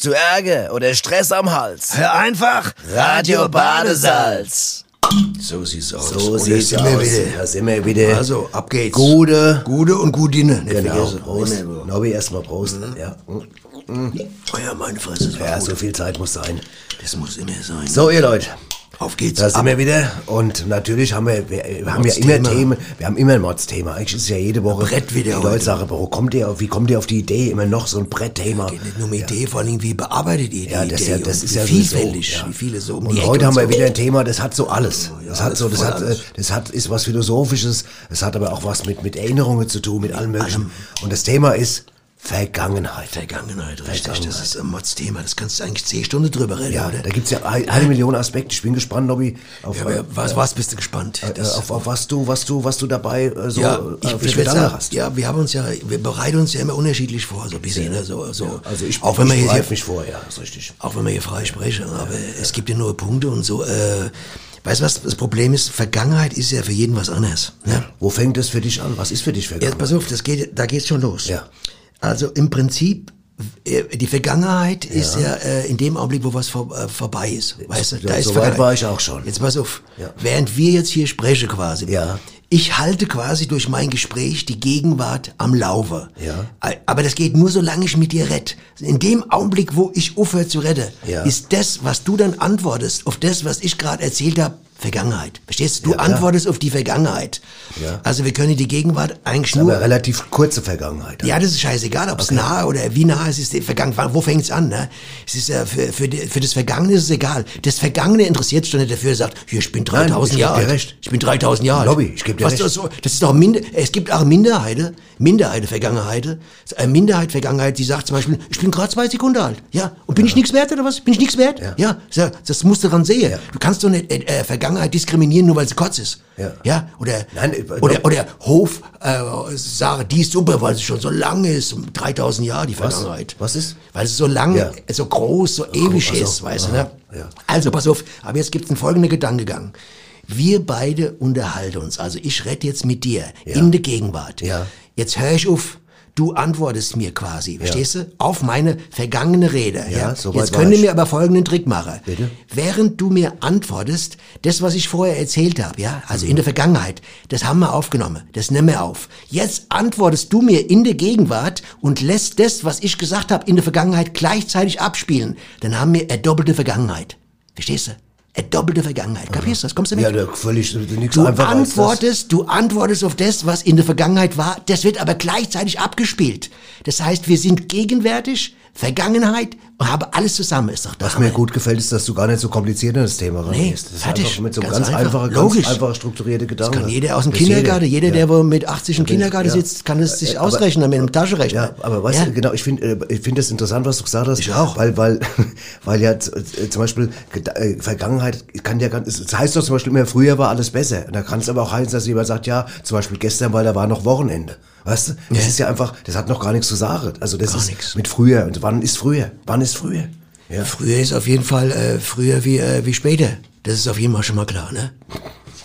Hast du Ärger oder Stress am Hals? Hör einfach Radio Badesalz. So sieht's aus. So Und sieht's jetzt aus. wieder. Da sind wir wieder. Also, ab geht's. Gute. Gute und Gudine. Nicht Genau. vergessen. Prost. Nobby, erstmal Prost. Ja. Oh ja, meine Fresse, ja, so viel Zeit muss sein. Das muss immer sein. So, ihr Leute. Auf geht's. Da sind wir wieder und natürlich haben wir, wir, wir haben ja immer. Themen, wir haben immer ein Mods-Thema. Eigentlich ist es ja jede Woche. Brett wieder Die. Leute sagen, wo kommt ihr, auf- wie kommt ihr auf die Idee, immer noch so ein Brettthema? Geht nicht nur um Idee, vor allem wie bearbeitet ihr die Ja, das, Idee ja, das ist ja vielfältig, sowieso, ja. wie viele so um Und heute haben wir so. wieder ein Thema, das hat so alles. ja, das hat so, das hat, alles. das hat, ist was Philosophisches, es hat aber auch was mit, mit Erinnerungen zu tun, mit allem Möglichen. Und das Thema ist Vergangenheit. Vergangenheit, richtig. Das Vergangenheit. ist ein Mods-Thema. Das kannst du eigentlich zehn Stunden drüber reden, Ja, oder? da gibt's ja ein- eine Million Aspekte. Ich bin gespannt, Nobby, auf, Ja, aber was, was bist du gespannt? äh, Das- auf, auf was du, was du, was du dabei äh, so ja, äh, ich, für ich Gedanken sagen, hast. ja, wir haben uns ja, wir bereiten uns ja immer unterschiedlich vor, so ein bisschen, ne, so, so. Also ich, auch wenn ich hier, bereite mich vor, ja, ist richtig. auch wenn wir hier frei sprechen, aber es gibt ja nur Punkte und so, äh, weißt du was, das Problem ist, Vergangenheit ist ja für jeden was anderes, ne? Wo fängt es für dich an? Was ist für dich Vergangenheit? pass auf, das geht, da geht's schon los. Ja. Also im Prinzip, äh, die Vergangenheit ist ja äh, in dem Augenblick, wo was vor, äh, vorbei ist. Weißt du, Ja, da ist so weit war ich auch schon. Jetzt pass auf, Ja. während wir jetzt hier sprechen quasi, Ja. ich halte quasi durch mein Gespräch die Gegenwart am Laufe. Ja. Aber das geht nur, solange ich mit dir rede. In dem Augenblick, wo ich aufhöre zu reden, Ja. ist das, was du dann antwortest, auf das, was ich gerade erzählt habe, Vergangenheit. Verstehst du? Du Ja, antwortest auf die Vergangenheit. Ja. Also wir können die Gegenwart eigentlich nur... Aber relativ kurze Vergangenheit. Ja, das ist scheißegal, ob es nah oder wie nah es ist. Vergangenheit. Wo fängt's an? Ne? Es ist ja für, für, für das Vergangene ist es egal. Das Vergangene interessiert sich doch nicht dafür, sagt, hier, ich bin 3000 ich geb Jahre alt. recht. Ich bin 3000 Jahre alt. Lobby, ich geb dir Was recht. Das, das ist doch Minder, es gibt auch Minderheiten, Minderheiten, Vergangenheit. Eine Minderheit, Vergangenheit, die sagt zum Beispiel, ich bin gerade zwei Sekunden alt. Ja. Und bin ich nichts wert oder was? Bin ich nichts wert? Ja. Ja. Das, musst du dran sehen. Du kannst doch nicht äh, äh, Vergangenheit diskriminieren, nur weil sie kurz ist. Ja. Ja. Oder, Nein, äh, oder, oder Hof äh, sagen, die ist super, weil sie schon so lange ist, um 3000 Jahre die Was? Vergangenheit. Was ist? Weil es so lang, Ja. so groß, so ewig also, ist, weißt du, ne? ja. Also pass auf, aber jetzt gibt's einen folgenden Gedankengang. Wir beide unterhalten uns, also ich rede jetzt mit dir Ja. in der Gegenwart. Ja. Jetzt höre ich auf, du antwortest mir quasi, verstehst du? Auf meine vergangene Rede. Ja, so Jetzt ihr ich. mir aber folgenden Trick machen. Bitte? Während du mir antwortest, das, was ich vorher erzählt habe, ja, also Mhm. in der Vergangenheit, das haben wir aufgenommen, das nehmen wir auf. Jetzt antwortest du mir in der Gegenwart und lässt das, was ich gesagt habe, in der Vergangenheit gleichzeitig abspielen. Dann haben wir eine doppelte Vergangenheit. Verstehst du? Eine doppelte Vergangenheit. Kapierst du das? Kommst du mit? Ja, da völlig nichts Du antwortest, du antwortest auf das, was in der Vergangenheit war. Das wird aber gleichzeitig abgespielt. Das heißt, wir sind gegenwärtig, Vergangenheit und haben alles zusammen. Ist doch Was mir gut gefällt, ist, dass du gar nicht so kompliziert in das Thema rangehst. das ist fertig. einfach mit so Ganz ganz, einfach. einfachen, Logisch. ganz einfach strukturierte Gedanken. Das kann jeder aus dem Das Kindergarten, jeder, ja. der mit 80 im ich- Kindergarten ja. sitzt, kann es sich Äh, aber- ausrechnen mit einem Taschenrechner. Ja, aber weißt Ja. du, genau, ich finde äh, ich finde das interessant, was du gesagt hast. Ich auch. Weil, weil, weil ja äh, zum Beispiel Vergangenheit kann ja ganz, es heißt doch zum Beispiel immer, früher war alles besser. Und da kann es aber auch heißen, dass jemand sagt, ja, zum Beispiel gestern, weil da war noch Wochenende. Weißt du? Das Ja. ist ja einfach, das hat noch gar nichts zu sagen. Also das Gar ist nichts. mit früher. Und wann ist früher? Wann ist früher? Ja. Früher ist auf jeden Fall äh, früher wie, äh, wie später. Das ist auf jeden Fall schon mal klar, ne?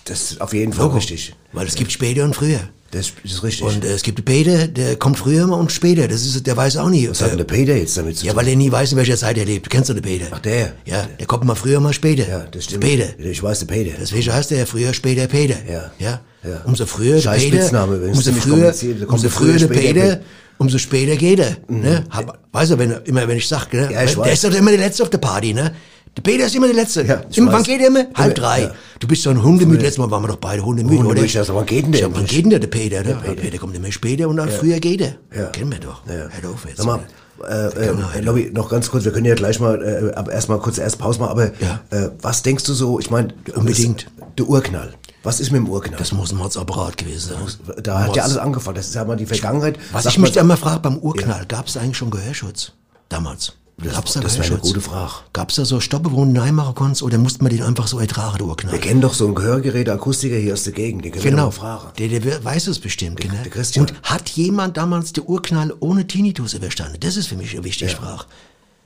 Das ist auf jeden Fall richtig. Weil es gibt später und früher. Das ist richtig. Und äh, es gibt Peter, der kommt früher und später. Das ist, der weiß auch nie. was hat denn der Peter jetzt damit zu Ja, tun? weil er nie weiß, in welcher Zeit er lebt. Du kennst doch den Peter. Ach, der. Ja, der kommt mal früher, mal später. ja, das stimmt. Peter. Ich weiß, der Peter. Deswegen heißt er ja früher, später Peter. Ja. Ja. Ja. Umso früher der Scheiß Peter, Spitzname, umso früher, umso der früher, früher der Peter, Peter. Umso später geht er. Ne? Hab, weißt du, wenn, er- immer wenn ich sag, ne? Ja, ich der weiß. ist doch immer der Letzte auf der Party, ne? Der Peter ist immer der Letzte. Ja, immer, wann geht er immer? Halb drei. ja. Du bist so ein Hundemüde. Letztes Mal waren wir doch beide Hundemüde, Hundemüde, oder? sag, wann geht denn der sag, Wann geht denn der, der Peter? Der, der Peter kommt immer später und dann früher geht er. Ja. Kennen wir doch. Ja. Hör auf jetzt. Sag mal, äh, äh. Lobby, noch ganz kurz, wir können ja gleich mal äh, erstmal kurz erst Pause machen, aber Ja. äh, was denkst du so, ich meine, Unbedingt. der Urknall. Was ist mit dem Urknall? Das muss ein Mordsapparat gewesen sein. da hat ja Mords. alles angefangen. Das ist ja mal die Vergangenheit. Was Sagt ich mich immer frage, beim Urknall, gab es eigentlich schon Gehörschutz? Damals. Gab's da das wäre eine gute Frage. Gab es da so Stoppe, wo du reinmachen konntest, oder musste man den einfach so ertragen, der Urknall? Wir kennen doch so einen Gehörgerät, Akustiker hier aus der Gegend, den können wir Genau. mal fragen. Der, der weiß es bestimmt. genau. der Christian. Und hat jemand damals den Urknall ohne Tinnitus überstanden? Das ist für mich eine wichtige Frage.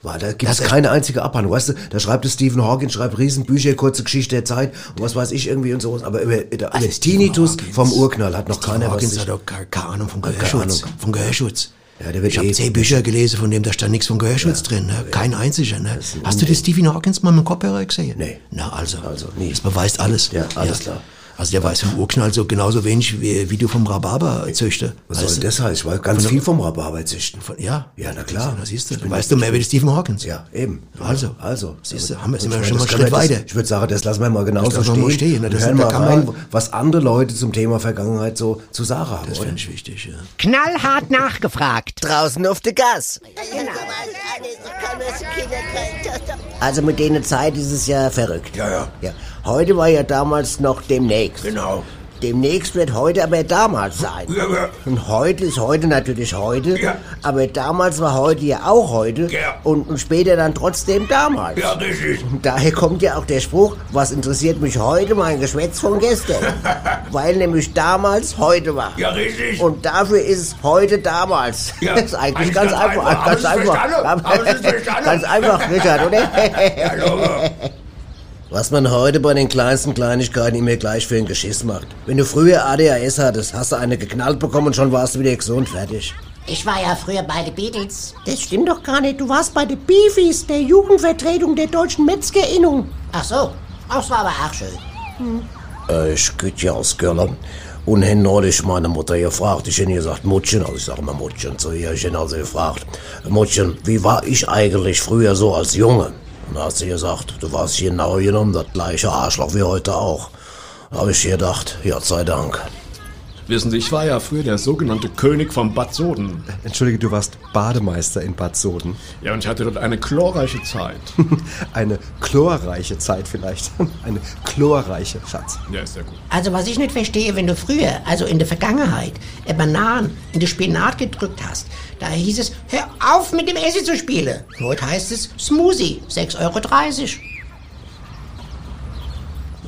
War, da gibt es keine einzige Abhandlung. Weißt du, da schreibt es Stephen Hawking, schreibt Riesenbücher, kurze Geschichte der Zeit und was weiß ich irgendwie und sowas. Aber über, über Also über Stephen Tinnitus Hawkins. vom Urknall hat noch Stephen keiner was Hawkins hat doch keine, Ahnung vom Gehörschutz. Ahnung. Vom Gehörschutz. Ja, ich habe eh- zehn Bücher gelesen, von dem da stand nichts von Gehörschutz drin, ne? kein einziger. Ne? Hast du den Stephen Hawkins mal mit dem Kopfhörer gesehen? Nee. Na also, Also, nie. das beweist alles. Ja, alles klar. Also der weiß vom Urknall so genauso wenig wie, wie du vom Rhabarber-Züchter. Was Weißt soll das heißen? Ich weiß ganz viel vom Rhabarber züchten. Von- Ja. Ja, na klar. Da siehst du. Ich bin weißt du mehr wie Stephen Hawkins? Ja, eben. Also. Also. Siehst du, haben wir- sind wir schon mal das einen Schritt weiter. Ich würde sagen, das lassen wir mal genauso stehen. mal stehen, Das- hören mal rein, was andere Leute zum Thema Vergangenheit so zu sagen haben, Das finde ich wichtig, ja. Knallhart nachgefragt. Draußen auf der Gas. Also mit denen Zeit ist es ja verrückt. Ja, ja. ja. Heute war ja damals noch demnächst. Genau. Demnächst wird heute aber damals sein. Ja, ja. Und heute ist heute natürlich heute. Ja. Aber damals war heute ja auch heute. Ja. Und, und später dann trotzdem damals. Ja, richtig. Und daher kommt ja auch der Spruch, was interessiert mich heute mein Geschwätz von gestern? Weil nämlich damals heute war. Ja, richtig. Und dafür ist es heute damals. Ja, das ist eigentlich eigentlich ganz ganz einfach. einfach. Ganz einfach. Ganz einfach, Richard, oder? Was man heute bei den kleinsten Kleinigkeiten immer gleich für ein Geschiss macht. Wenn du früher ADHS hattest, hast du eine geknallt bekommen und schon warst du wieder gesund, fertig. Ich war ja früher bei den Beatles. Das stimmt doch gar nicht. Du warst bei den Beefies, der Jugendvertretung der deutschen Metzgerinnung. Ach so, das war aber auch schön. Äh, ich geht ja aus Köln. Und hen neulich meine Mutter gefragt, ich hätte gesagt, Mutchen, also ich sage immer Mutchen zu ihr, ich hätte also gefragt, Mutchen, wie war ich eigentlich früher so als Junge? Und da hat sie gesagt, du warst genau genommen das gleiche Arschloch wie heute auch. Da habe ich gedacht, Gott sei Dank. Wissen Sie, ich war ja früher der sogenannte König von Bad Soden. Entschuldige, du warst Bademeister in Bad Soden. Ja, und ich hatte dort eine chlorreiche Zeit. Eine chlorreiche Zeit vielleicht. Eine chlorreiche, Schatz. Ja, ist ja gut. Also was ich nicht verstehe, wenn du früher, also in der Vergangenheit, Bananen in die Spinat gedrückt hast, da hieß es, hör auf mit dem Essen zu spielen. Heute heißt es Smoothie, 6,30 Euro.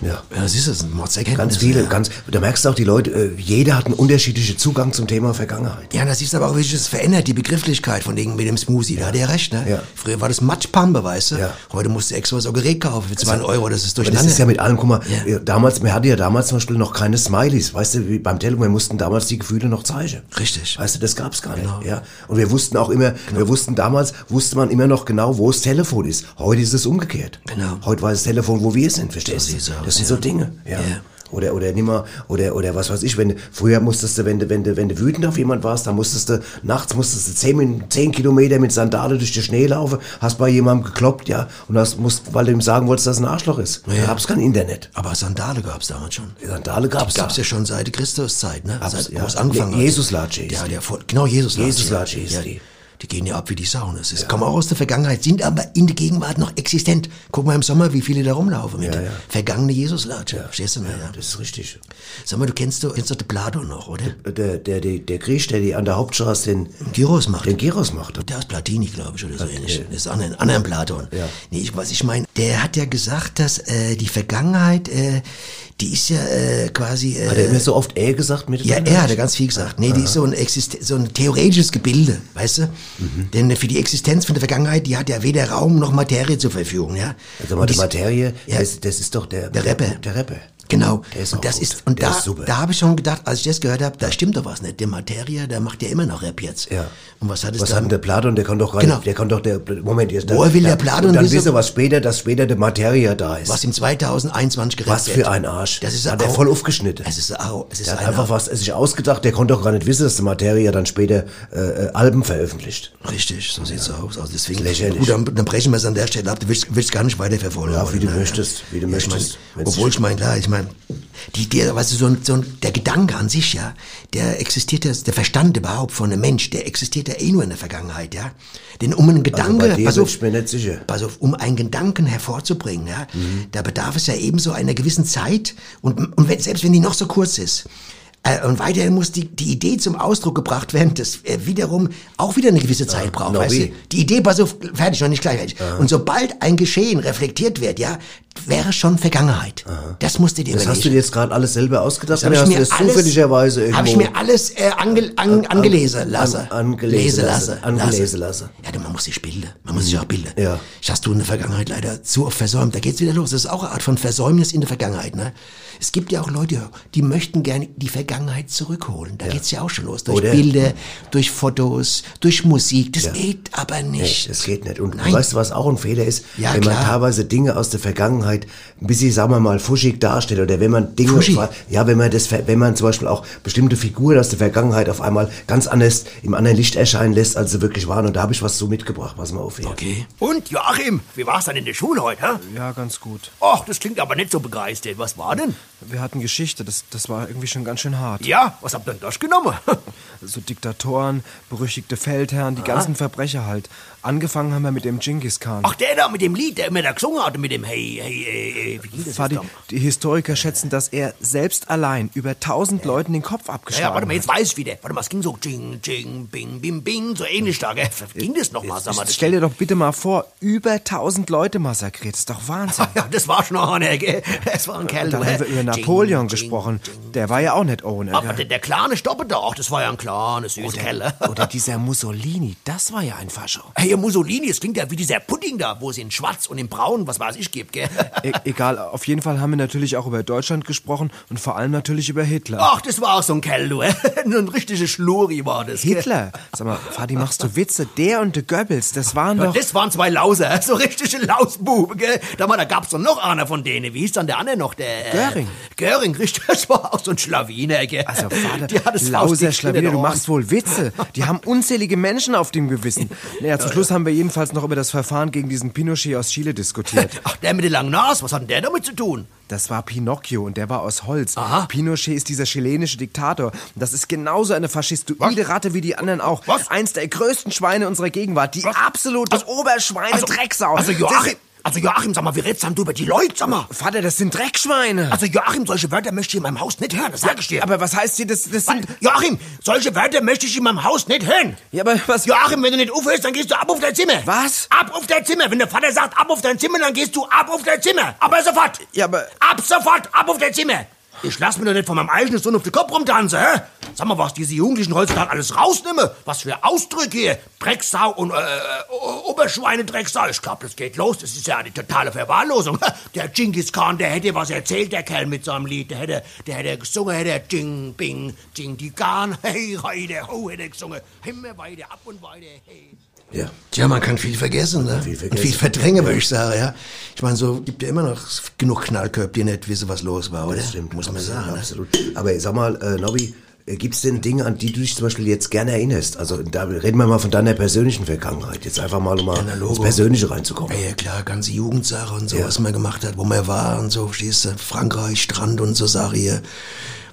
Ja. Ja, siehst du, das sind Mordserkenntnisse. Ganz viele, ja. ganz, da merkst du auch, die Leute, äh, jeder hat einen unterschiedlichen Zugang zum Thema Vergangenheit. Ja, das siehst du aber auch, wie sich das verändert, die Begrifflichkeit von dem, mit dem Smoothie. Da hat er recht, ne? Ja. Früher war das Matschpampe, weißt du? Ja. Heute musst du extra was auch Gerät kaufen für 2 Euro, das ist durcheinander. das ist ja mit allem, guck mal, Ja. damals, wir hatten ja damals zum Beispiel noch keine Smileys, weißt du, wie beim Telefon, wir mussten damals die Gefühle noch zeigen. Richtig. Weißt du, das gab's gar nicht, Genau. ja. Und wir wussten auch immer, wir wussten damals, wusste man immer noch genau, wo das Telefon ist. Heute ist es umgekehrt. Genau. Heute weiß das Telefon, wo wir sind, verstehst du? Das sind ja. so Dinge, ja. Ja. Oder, oder nimmer, oder, oder was weiß ich, wenn früher musstest du, wenn du, wenn du, wenn du wütend auf jemand warst, dann musstest du, nachts musstest du zehn, zehn Kilometer mit Sandale durch den Schnee laufen, hast bei jemandem gekloppt, ja, und hast, musst, weil du ihm sagen wolltest, dass er ein Arschloch ist. Da gab's kein Internet. aber Sandale gab's damals schon. Sandale gab's Gab's da. ja schon seit Christuszeit, ne? Gab's, seit, ja. angefangen Ne, hat. Jesuslatsche hieß Ja, der genau, Jesuslatsche. Jesuslatsche hieß ja, die. Die gehen ja ab wie die Sau. Das ist, kommen auch aus der Vergangenheit, sind aber in der Gegenwart noch existent. Guck mal im Sommer, wie viele da rumlaufen mit Ja, ja. vergangene Jesuslatsche. Verstehst du mal, ja. Das ist richtig. Sag mal, du kennst, du kennst doch den Platon noch, oder? Der, der, der, der Griech, der die an der Hauptstraße den, Gyros macht. den Gyros macht. Der ist Platini, glaube ich, oder so ähnlich. Das ist an einen anderen Platon. Ja. Nee, ich, was ich meine, der hat ja gesagt, dass äh, die Vergangenheit, äh, die ist ja äh, quasi... Äh, Hat er immer so oft er gesagt mit ja, er hat ja ganz viel gesagt. Nee, die ist so ein, Exist so ein theoretisches Gebilde, weißt du? Mhm. Denn für die Existenz von der Vergangenheit, die hat ja weder Raum noch Materie zur Verfügung, ja? Also die Materie, Ja. das, das ist doch der, Der Rapper. Der Rapper. Genau. Der ist und das gut. ist und Der da, ist super. da habe ich schon gedacht, als ich das gehört habe, da stimmt doch was nicht. Der Materia, der macht ja immer noch Rap jetzt. Ja. Und was hat es Was dann? der Platon, der kann doch gar Genau. der kann doch der, Moment, jetzt. Woher will der Platon Und dann wissen- wissen wir, was später, dass später der Materie da ist. was im 2021 gerappt Was für ein Arsch. Das ist hat er voll aufgeschnitten. Es ist auch, es ist Der hat ein einfach was sich ausgedacht, der konnte doch gar nicht wissen, dass der Materie dann später äh, äh, Alben veröffentlicht. Richtig, so sieht's aus. Also deswegen, lächerlich. gut, dann, dann brechen wir es an der Stelle ab. Du willst, willst gar nicht weiter verfolgen. Ja, wie du möchtest, wie du Ja, möchtest. Obwohl ich meine, klar, ich meine, die, der, weißt du, so ein, so ein, der Gedanke an sich, ja, der existiert ja, der Verstand überhaupt von einem Mensch, der existiert ja eh nur in der Vergangenheit, ja. Denn um einen Gedanke, Also pass auf, mir nicht sicher. pass auf, um einen Gedanken hervorzubringen, ja, da bedarf es ja ebenso einer gewissen Zeit und, und wenn, selbst wenn die noch so kurz ist, äh, und weiterhin muss die, die Idee zum Ausdruck gebracht werden, das äh, wiederum auch wieder eine gewisse Zeit braucht, na weißt du? Die Idee, pass auf, fertig, noch nicht gleich fertig. Und sobald ein Geschehen reflektiert wird, ja, wäre schon Vergangenheit. Das musst du dir Das hast du dir jetzt gerade alles selber ausgedacht Das oder ich hast du das zufälligerweise irgendwo... Habe ich mir alles äh, ange, an, angelesen lassen. an- angelesen Lesen lassen. Angelesen lassen. Ja, man muss sich bilden. Man muss sich auch bilden. Ja. Das hast du in der Vergangenheit leider zu oft versäumt. Da geht's wieder los. Das ist auch eine Art von Versäumnis in der Vergangenheit. Ne? Es gibt ja auch Leute, die möchten gerne die Vergangenheit zurückholen. Da geht's ja auch schon los. Durch Oder? Bilder, durch Fotos, durch Musik. Das Ja. geht aber Nee, nicht. das geht nicht. Und Nein. weißt du, was auch ein Fehler ist? Ja, wenn man klar. teilweise Dinge aus der Vergangenheit ein bisschen, sagen wir mal, fuschig darstellt oder wenn man Dinge, Fuschig? ja, wenn man das, wenn man zum Beispiel auch bestimmte Figuren aus der Vergangenheit auf einmal ganz anders im anderen Licht erscheinen lässt, als sie wirklich waren. Und da habe ich was so mitgebracht. Pass mal auf hier. Okay. Und Joachim, wie war's dann in der Schule heute? Hä? Ja, ganz gut. Och, das klingt aber nicht so begeistert. Was war denn? Wir hatten Geschichte, das, das war irgendwie schon ganz schön hart. Ja, was habt ihr denn das genommen? So Diktatoren, berüchtigte Feldherren, die ganzen Verbrecher halt. Angefangen haben wir mit dem Genghis Khan. Ach, der da mit dem Lied, der immer da gesungen hatte, mit dem Hey, hey, hey, hey. Wie ging das Fadi, die Historiker schätzen, dass er selbst allein über tausend Leuten den Kopf abgeschlagen ja, warte mal, hat. jetzt weiß ich wieder. Warte mal, es ging so Ching, Ching, Bing, Bing, Bing, so ähnlich da, gell? Wie ging das nochmal, sag mal? Das Stell dir doch bitte mal vor, über tausend Leute massakriert. Das ist doch Wahnsinn. ja, das war schon einer, gell? Das war ein Kerl, Dann haben wir über Napoleon gesprochen. Der war ja auch nicht ohne. Aber der, der kleine Stoppe doch, das war ja ein kleines, süßes Kerl. Oder dieser Mussolini, das war ja ein Fascho. Hey, Mussolini, es klingt ja wie dieser Pudding da, wo es in schwarz und in braun, was weiß ich, gibt, gell? E egal, auf jeden Fall haben wir natürlich auch über Deutschland gesprochen und vor allem natürlich über Hitler. Ach, das war auch so ein Kerl, du. ein richtiger Schluri war das. gell? Hitler? Sag mal, Fadi, machst du Witze? Der und der Goebbels, das waren Ja, doch... das waren zwei Lauser, so richtige Lausbuben, gell? Da, war, da gab's doch noch einer von denen. Wie hieß dann der andere noch? Der, äh, Göring. Göring, richtig. Das war auch so ein Schlawiner, gell? Also, Vater, Die hat es Lauser Schlawiner, du machst wohl Witze. Die haben unzählige Menschen auf dem Gewissen. Naja, zum Schluss haben wir jedenfalls noch über das Verfahren gegen diesen Pinochet aus Chile diskutiert. Ach, der mit der langen Nase, was hat denn der damit zu tun? Das war Pinocchio und der war aus Holz. Aha. Pinochet ist dieser chilenische Diktator. Das ist genauso eine faschistoide Ratte wie die anderen auch. Was? Eins der größten Schweine unserer Gegenwart. Die absolute Oberschweine, Drecksau. Also Joachim, also Joachim, sag mal, wie redest du über die Leute, sag mal? Vater, das sind Dreckschweine. Also Joachim, solche Wörter möchte ich in meinem Haus nicht hören, das sag ich dir. aber was heißt hier, das, das sind... Joachim, solche Wörter möchte ich in meinem Haus nicht hören. Ja, aber was... Joachim, wenn du nicht aufhörst, dann gehst du ab auf dein Zimmer. Was? Ab auf dein Zimmer. Wenn der Vater sagt, ab auf dein Zimmer, dann gehst du ab auf dein Zimmer. Aber sofort. Ja, aber- Ab sofort, ab auf dein Zimmer. Ich lass mir doch nicht von meinem eigenen Sohn auf den Kopf rumtanzen, hä? Sag mal, was diese Jugendlichen heutzutage alles rausnehmen. Was für Ausdrücke hier. Drecksau und äh, äh, Oberschweine-Drecksau. Ich glaub, das geht los. Das ist ja eine totale Verwahrlosung. Der Genghis Khan, der hätte was erzählt, der Kerl mit seinem Lied. Der hätte, der hätte gesungen, hätte Jing, Bing, Jing, die Khan. Hey, heide, ho, hätte gesungen. Immer weiter, ab und weiter, hey. Ja. Tja, man kann viel vergessen, ne? Viel Und vergessen. viel verdrängen, würde ich sagen, ja. Ich meine, so gibt ja immer noch genug Knallköpfe, die nicht wissen, was los war, oder? Das stimmt. Muss man absolut, sagen. Ne? Absolut. Aber sag mal, äh, Nobby, äh, gibt's denn Dinge, an die du dich zum Beispiel jetzt gerne erinnerst? Also da reden wir mal von deiner persönlichen Vergangenheit. Jetzt einfach mal, um mal Ja, ins. Persönliche reinzukommen. Ja, ja, klar, ganze Jugendsache und so, Ja. was man gemacht hat, wo man war und so, verstehst du? Frankreich, Strand und so Sache hier.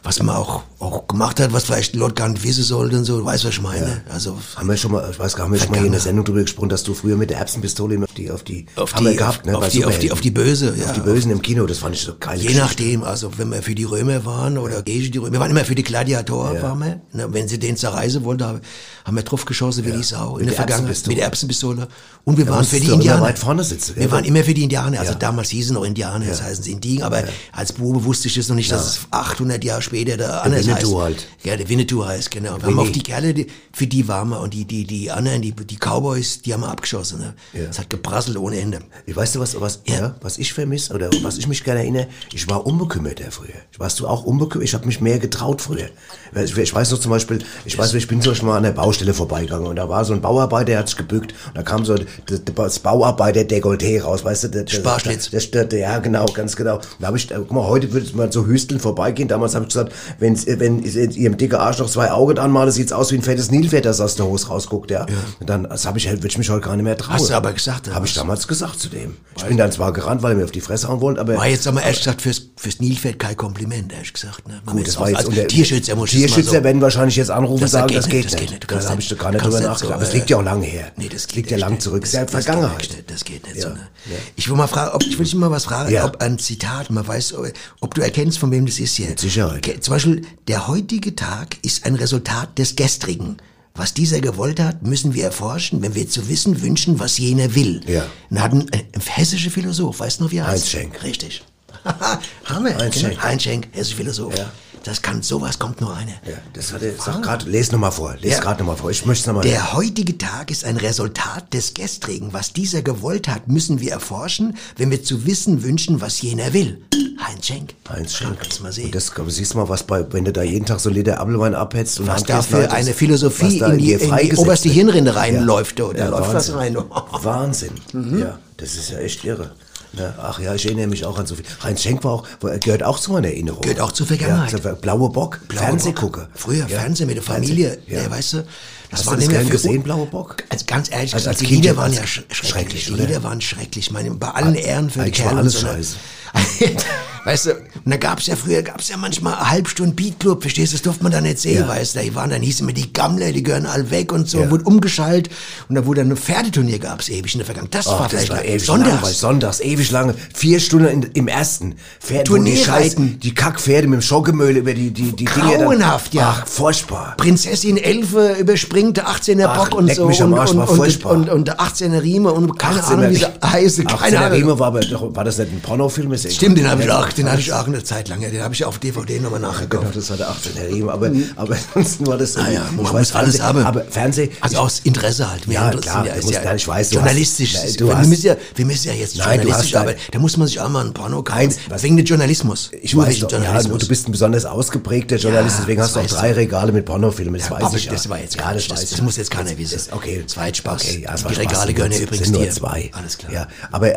Was man auch, auch gemacht hat, was vielleicht die Leute gar nicht wissen sollten und so, weißt du, was ich meine? Also, Haben wir schon mal, ich weiß gar nicht, haben wir schon mal hier in der Sendung drüber gesprochen, dass du früher mit der Erbsenpistole immer auf die, auf die, auf die, gehabt, ne? auf, die, auf, die, auf die Böse, ja. Auf die Bösen im Kino, das fand ich so geil. Je nachdem, also wenn wir für die Römer waren oder gegen die Römer, wir waren immer für die Gladiatoren, waren wir. Ne, wenn sie den zerreißen wollten, haben haben wir drauf geschossen wie die Sau. In Mit der Vergangenheit. Erbsenpistole. Mit der Erbsenpistole. Und wir waren musstest für die Indianer. weit vorne sitzen, wir waren immer für die Indianer. Also Ja. damals hießen noch Indianer, das heißen sie Indigen, aber als Bube wusste ich es noch nicht, dass es 800 Jahre später da anders Winnetou heißt. halt. Ja, der Winnetou heißt, genau. Wir haben auch die Kerle, die, für die waren wir und die, die, die anderen, die, die Cowboys, die haben wir abgeschossen. Ne? Es hat geprasselt ohne Ende. Ich weißt du was, was, ja. was ich vermisse oder was ich mich gerne erinnere? Ich war unbekümmerter früher. Warst du auch unbekümmert? Ich habe mich mehr getraut früher. Ich, ich weiß noch zum Beispiel, ich weiß, ich bin zum Beispiel mal an der Baustelle vorbeigegangen und da war so ein Bauarbeiter, der hat sich gebückt und da kam so das, das Bauarbeiter-Dekolleté raus, weißt du? Der, der, Sparschlitz. Der, der, der, ja, genau, ganz genau. Da habe ich, äh, guck mal, heute würde man so hüsteln vorbeigehen. Damals habe ich gesagt, wenn, wenn ihrem dicke Arsch noch zwei Augen anmalt, sieht's aus wie ein fettes Nilpferd, das aus der Hose rausguckt, ja. Und dann, das habe ich, halt- würde ich mich heute gar nicht mehr trauen. Hast du aber gesagt, Habe ich damals gesagt zu dem. Ich bin dann zwar gerannt, weil er mir auf die Fresse hauen wollte, aber War jetzt aber ehrlich gesagt fürs, fürs Nilpferd kein Kompliment, ehrlich gesagt. Ne? Man Gut, das war jetzt als unter Tierschützer muss es Tierschützer so- werden wahrscheinlich jetzt anrufen und Das sagen, geht das nicht, geht das nicht. geht nicht. Da habe ich gar nicht drüber nachgedacht. Aber es äh, liegt ja auch lange her. Nee, das liegt ja lang zurück. Das ist ja Das- das Vergangenheit. Das geht nicht Ja, so. Ne? ja. Ich will mal fragen, ob, ich will dich mal was fragen, Ja. ob ein Zitat, man weiß, ob du erkennst, von wem das ist hier. Mit Sicherheit. Zum Beispiel, der heutige Tag ist ein Resultat des gestrigen. Was dieser gewollt hat, müssen wir erforschen, wenn wir zu wissen wünschen, was jener will. Ja. Und hat ein, ein hessischer Philosoph, weißt du noch, wie er heißt? Heinz Schenk. Richtig. Hammer. Heinz genau. Schenk. Heinz Schenk, hessischer Philosoph. Ja. Das kann, sowas kommt nur einer. Ja, das hat er, sag grad, les nochmal vor, les Ja. grad nochmal vor, ich möchte es nochmal. Der heutige Tag ist ein Resultat des gestrigen. Was dieser gewollt hat, müssen wir erforschen, wenn wir zu wissen wünschen, was jener will. Heinz Schenk. Heinz Schenk. Kannst mal sehen. Und das siehst du mal, was bei, wenn du da jeden Tag so Liter Apfelwein abhetzt und was da für eine Philosophie was in die, in die oberste. Hirnrinde reinläuft. Da, da Ja, läuft was Wahnsinn. rein. Wahnsinn. Mhm. Ja, das ist ja echt irre. Ja, ach ja, ich erinnere mich auch an so viel. Heinz Schenk war auch, gehört auch zu meiner Erinnerung. Gehört auch zur Vergangenheit. Ja, Blaue Bock, Fernsehgucker. Früher Ja. Fernsehen mit der Familie, Fernseh- ja. ja. weißt du. Das Hast war du das gern gesehen, Blaue Bock? Also ganz ehrlich Also gesagt, als die Lieder waren ja sch schrecklich. schrecklich, Die? Lieder waren schrecklich. Ich meine, bei allen Ehren für die Eigentlich war Kerle. alles ne? scheiße. weißt du, und da gab's ja früher, gab's ja manchmal eine Halbstunde Beatclub, verstehst du, das durfte man da nicht sehen, Ja. weißt du, da waren dann hieß immer die Gammler, die gehören all weg und so, Ja. wurde umgeschaltet und da wurde dann ein Pferdeturnier gab's ewig in der Vergangenheit. Das Ach, war das vielleicht war mal- ewig Sonntags. langweilig. Sonntags, ewig lange. Vier Stunden in, im ersten. Pferd, wo die Turnierreiten. Scheiß- Die Kackpferde mit dem Schockemöhle über die, die, die Dinge. Grauenhaft, ja. Ach, furchtbar. Prinzessin Elfe überspringt der 18er Ach, Bock und so mich am und, Arsch, und, war und, furchtbar. und, und der 18er Riemen und keine 18er Ahnung, wie sie heißen. 18er Keine Ahnung. Riemen war aber doch, war das nicht ein Pornofilm? Ist Stimmt, den habe ich auch, den hatte ich auch eine Zeit lang. ja, Den habe ich auf DVD nochmal Genau, nachgekauft. das war der 18er Riemen, aber, aber ansonsten war das. Ah ja, ich man weiß, alles haben. Aber Fernseh. Also aus Interesse halt. Ja, klar, ja, musst ja nicht weiß, journalistisch. hast- ist- du wir, hast- müssen ja, wir müssen ja jetzt Nein, journalistisch arbeiten. Da muss man sich auch mal ein Porno kaufen. Was- wegen des Journalismus. Ich Nur weiß doch, ja, Journalismus. du bist ein besonders ausgeprägter Journalist, Ja, deswegen das hast du auch drei. Regale mit Pornofilmen, das Ja, weiß ich ja. das war jetzt ja, gar das nicht. Das, das ich. muss jetzt keiner wissen. Ist, okay. Das war jetzt Spaß. Ja, Die. Regale gehören ja Sind übrigens nur dir. zwei. Alles klar. Ja, aber,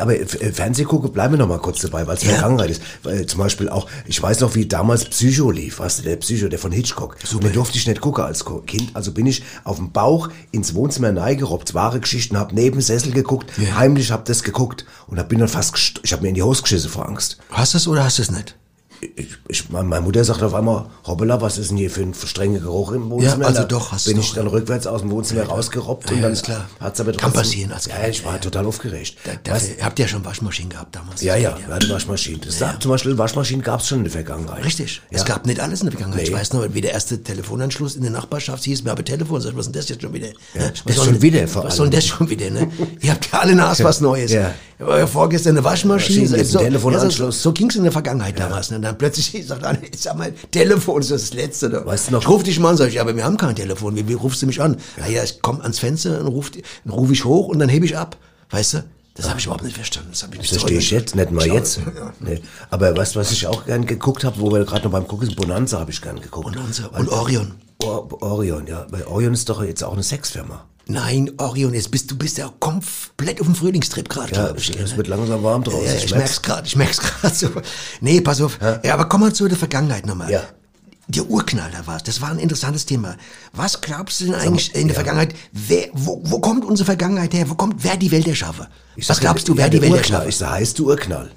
Fernsehgucke, bleiben wir noch mal kurz dabei, weil es Ja. Vergangenheit ist. Weil, zum Beispiel auch, ich weiß noch, wie damals Psycho lief, weißt du, der Psycho, der von Hitchcock. Und den durfte ich nicht gucken als Kind. Also bin ich auf dem Bauch ins Wohnzimmer neigerobbt, wahre Geschichten, hab neben Sessel geguckt, heimlich hab das geguckt und hab bin dann fast, ich hab mir in die Hose geschissen vor Angst. Hast du es oder hast du es nicht? Ich, ich, meine Mutter sagt auf einmal, hoppala, was ist denn hier für ein strenger Geruch im Wohnzimmer? Ja, also doch, hast Bin ich doch. dann rückwärts aus dem Wohnzimmer rausgerobbt Ja, und ja, dann ist klar. hat's aber Kann trotzdem- passieren als Ja, ich war ja. total aufgeregt. Da, Weißt- dafür, habt ihr ja schon Waschmaschinen gehabt damals? ja, ja, wir hatten Waschmaschinen. Das da, Zum Beispiel Waschmaschinen gab's schon in der Vergangenheit. Richtig. Ja. Es gab nicht alles in der Vergangenheit. Ich Nee. weiß noch, wie der erste Telefonanschluss in der Nachbarschaft hieß, mir aber Telefon. Sag ich, was ist denn das jetzt schon wieder? Ne? Was das soll schon wieder vor Was soll denn das schon wieder, ne? Ihr habt ja alle Nas was Neues. Ja. Ja vorgestern eine Waschmaschine. Maschine, jetzt ein Telefonanschluss. Ja, so, so ging's in der Vergangenheit damals. Ne? Dann plötzlich sagt einer, ich sag mal, Telefon ist das Letzte. Ne? Weißt du noch- Ich ruf dich mal an, sag ich, ja, aber wir haben kein Telefon. Wie, wie rufst du mich an? Ja, ja, ich komm ans Fenster und ruf, dann ruf ich hoch und dann hebe ich ab. Weißt du? Das habe ich überhaupt nicht verstanden. Das habe ich Das verstehe ich jetzt, nicht mal jetzt. Nee. Aber weißt du, was ich auch gern geguckt habe, wo wir gerade noch beim Gucken sind, Bonanza habe ich gern geguckt. Bonanza und Orion. Or Orion, ja. Weil Orion ist doch jetzt auch eine Sexfirma. Nein, Orion, jetzt bist du bist ja komplett auf dem Frühlingstrip gerade, Ja, glaube ich. es ne? wird langsam warm draußen. Ja, ich ich merk's. gerade, ich merk's gerade so. Nee, pass auf. Ja, aber komm mal zu der Vergangenheit nochmal. Ja. Der Urknall, da war's. Das war ein interessantes Thema. Was glaubst du denn eigentlich in der ja. Vergangenheit? Wer, wo, wo kommt unsere Vergangenheit her? Wo kommt, wer die Welt erschaffe? Was glaubst du, wer ja, die Welt Urknall. erschaffe? Ich sag, heißt du Urknall?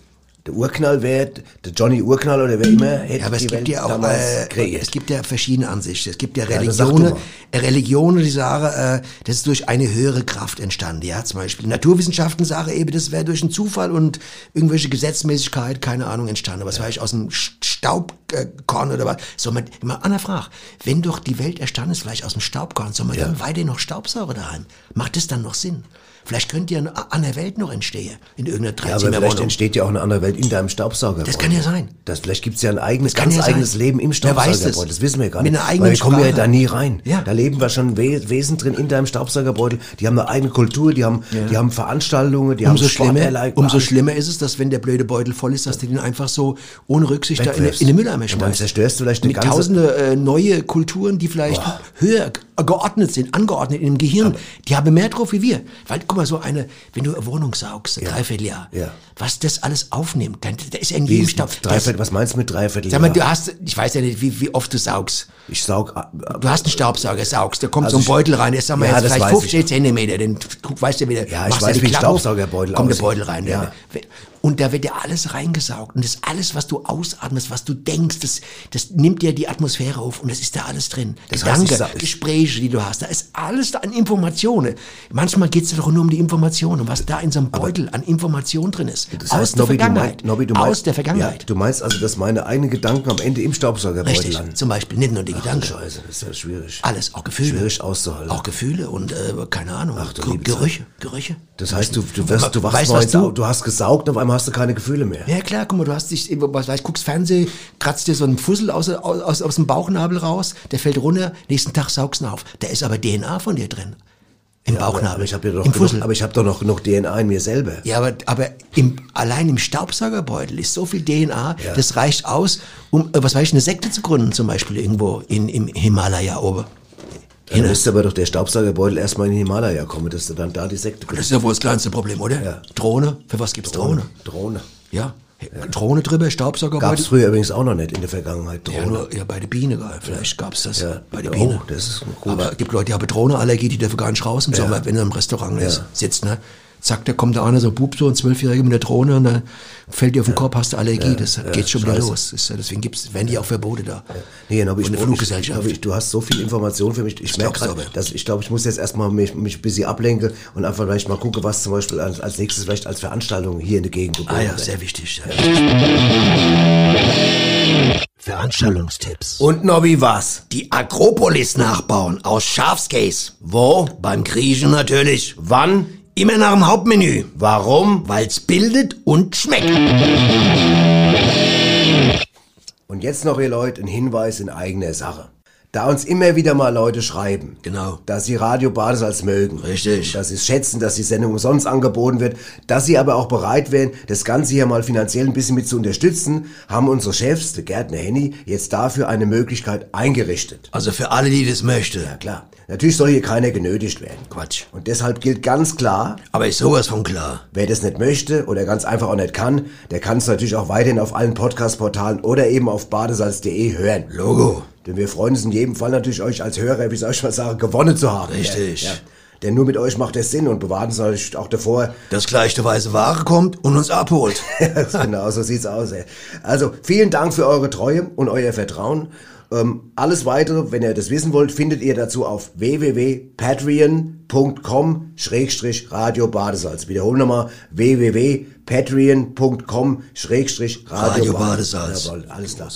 Der Urknall wäre der Johnny Urknall oder wer immer hätte Ja, aber es die gibt Welt ja auch, äh, kreiert. es gibt ja verschiedene Ansichten. Es gibt ja Religionen, mal. äh, Religionen, die sagen, äh, das ist durch eine höhere Kraft entstanden. Ja, zum Beispiel Naturwissenschaften sagen eben, das wäre durch einen Zufall und irgendwelche Gesetzmäßigkeit, keine Ahnung, entstanden. Was weiß ich, aus einem Staubkorn oder was. Soll man immer Anna fragt, wenn doch die Welt entstanden ist, vielleicht aus dem Staubkorn, soll man dann weiter noch Staubsauger daheim? Macht das dann noch Sinn? Vielleicht könnte ja eine andere Welt noch entstehen in irgendeiner ja, aber vielleicht entsteht ja auch eine andere Welt in deinem Staubsauger. Das kann ja sein. Das, vielleicht gibt's ja ein eigenes, Das ganz ja sein. eigenes Leben im Wer weiß Staubsaugerbeutel. das? Das wissen wir gar Mit nicht. einer eigenen Weil wir kommen ja Sprache. da nie rein. Ja. Da leben wir schon We Wesen drin in deinem Staubsaugerbeutel. Die haben eine eigene Kultur, die haben, die haben Veranstaltungen, die Umso haben schlimmer, umso schlimmer ist es, dass wenn der blöde Beutel voll ist, dass du den einfach so ohne Rücksicht da in, in den Mülleimer Und dann schmeißt. zerstörst du vielleicht eine Mit ganze- tausende äh, neue Kulturen, die vielleicht höher g- geordnet sind, angeordnet in dem Gehirn. die haben mehr drauf wie wir. Weil, guck mal, so eine, wenn du eine Wohnung saugst, ein Dreivierteljahr, Ja. was das alles aufnimmt, dann, da ist ja in Wie jedem ist Staub. Dreiviertel, was meinst du mit Dreiviertel? Sag mal, du hast, ich weiß ja nicht, wie, wie oft du saugst. ich saug. Du hast einen Staubsauger, saugst, da kommt Also so ein Beutel rein, der ist, sag mal, Ja, jetzt vielleicht weiß 50 Zentimeter, den du weißt ja wieder. Ja, ich weiß, wie ein Staubsaugerbeutel Kommt der. Beutel rein, Ja. Und da wird ja alles reingesaugt. Und das alles, was du ausatmest, was du denkst, das, das nimmt ja die Atmosphäre auf. Und das ist da alles drin. Das heißt, ich sag- Gespräche, die du hast. Da ist alles da an Informationen. Manchmal geht es ja doch nur um die Informationen, was da in so einem Beutel an Informationen drin ist. Das aus heißt, der Nobby, du Vergangenheit. meinst, Nobby, du meinst, aus der Vergangenheit. Ja, du meinst also, dass meine eigenen Gedanken am Ende im Staubsaugerbeutel Richtig, landen? zum Beispiel. Nicht nur die Gedanken. Scheiße, das ist ja schwierig. Alles, auch Gefühle. Schwierig auszuhalten. Auch Gefühle und, äh, keine Ahnung, Ach, du Gerüche, Gerüche. Das heißt, du, du, wirst, du wachst Weißt, du- du hast gesaugt, auf einmal hast du keine Gefühle mehr. Ja klar, guck mal, du hast dich, was weiß, guckst Fernsehen, kratzt dir so einen Fussel aus, aus, aus, dem Bauchnabel raus, der fällt runter, nächsten Tag saugst du ihn auf. Da ist aber DNA von dir drin. Im Ja, Bauchnabel. aber ich habe ja genug, aber ich habe doch noch genug DNA in mir selber. Ja, aber, aber im, allein im Staubsaugerbeutel ist so viel DNA, das reicht aus, um, äh, was weiß ich, eine Sekte zu gründen, zum Beispiel irgendwo in, im Himalaya oben. Dann müsste aber doch der Staubsaugerbeutel erstmal in den Himalaya kommen, dass du dann da die Sekte Das ist ja wohl das kleinste Problem, oder? Ja. Drohne? Für was gibt's Drohne? Drohne. Ja. Drohne drüber, Staubsaugerbeutel? Gab es früher übrigens auch noch nicht in der Vergangenheit Ja, Drohne. nur ja, bei der Biene, vielleicht gab's das Ja. bei der Oh, Biene. das ist gut. Aber es gibt Leute, die haben Drohnenallergie, die dürfen gar nicht raus im Sommer, wenn er im Restaurant ist, sitzt. Ne? Zack, da kommt da einer, so ein Bub, so ein Zwölfjähriger mit der Drohne und dann fällt dir auf den Kopf, hast du Allergie, das geht schon wieder los. Ist, ja- deswegen gibt's, werden die auch Verbote da. Nee, aber ich, ich, Fluggesellschaft. ich, du hast so viel Information für mich. Ich merke gerade, aber. dass ich glaube, ich muss jetzt erstmal mich, mich ein bisschen ablenken und einfach vielleicht mal gucken, was zum Beispiel als, als nächstes vielleicht als Veranstaltung hier in der Gegend geboren Ah ja, wird. sehr wichtig. Sehr wichtig. Veranstaltungstipps. Und Nobby was? Die Akropolis nachbauen aus Schafskäse. Wo? Beim Griechen natürlich. Wann? Immer nach dem Hauptmenü. Warum? Weil's bildet und schmeckt. Und jetzt noch, ihr Leute, ein Hinweis in eigener Sache. Da uns immer wieder mal Leute schreiben, Genau. dass sie Radio Badesalz mögen. Richtig. Dass sie es schätzen, dass die Sendung umsonst angeboten wird, dass sie aber auch bereit wären, das Ganze hier mal finanziell ein bisschen mit zu unterstützen, haben unsere Chefs, der Gärtner Henny, jetzt dafür eine Möglichkeit eingerichtet. Also für alle, die das möchten. Ja klar, natürlich soll hier keiner genötigt werden. Quatsch. Und deshalb gilt ganz klar, Aber ist sowas von klar. Wer das nicht möchte oder ganz einfach auch nicht kann, der kann es natürlich auch weiterhin auf allen Podcast-Portalen oder eben auf badesalz.de hören. Logo. Denn wir freuen uns in jedem Fall natürlich, euch als Hörer, wie soll ich mal sagen, gewonnen zu haben. Richtig. Ja, ja. Denn nur mit euch macht es Sinn und bewahren uns natürlich auch davor. Dass gleich der weiße Ware kommt und uns abholt. genau, so sieht's aus. Ey. Also, vielen Dank für eure Treue und euer Vertrauen. Ähm, alles weitere, wenn ihr das wissen wollt, findet ihr dazu auf www.patreon.com Schrägstrich Radio Badesalz. Wiederholen nochmal www.patreon.com Schrägstrich Radio Radio Badesalz. Jawohl, alles klar.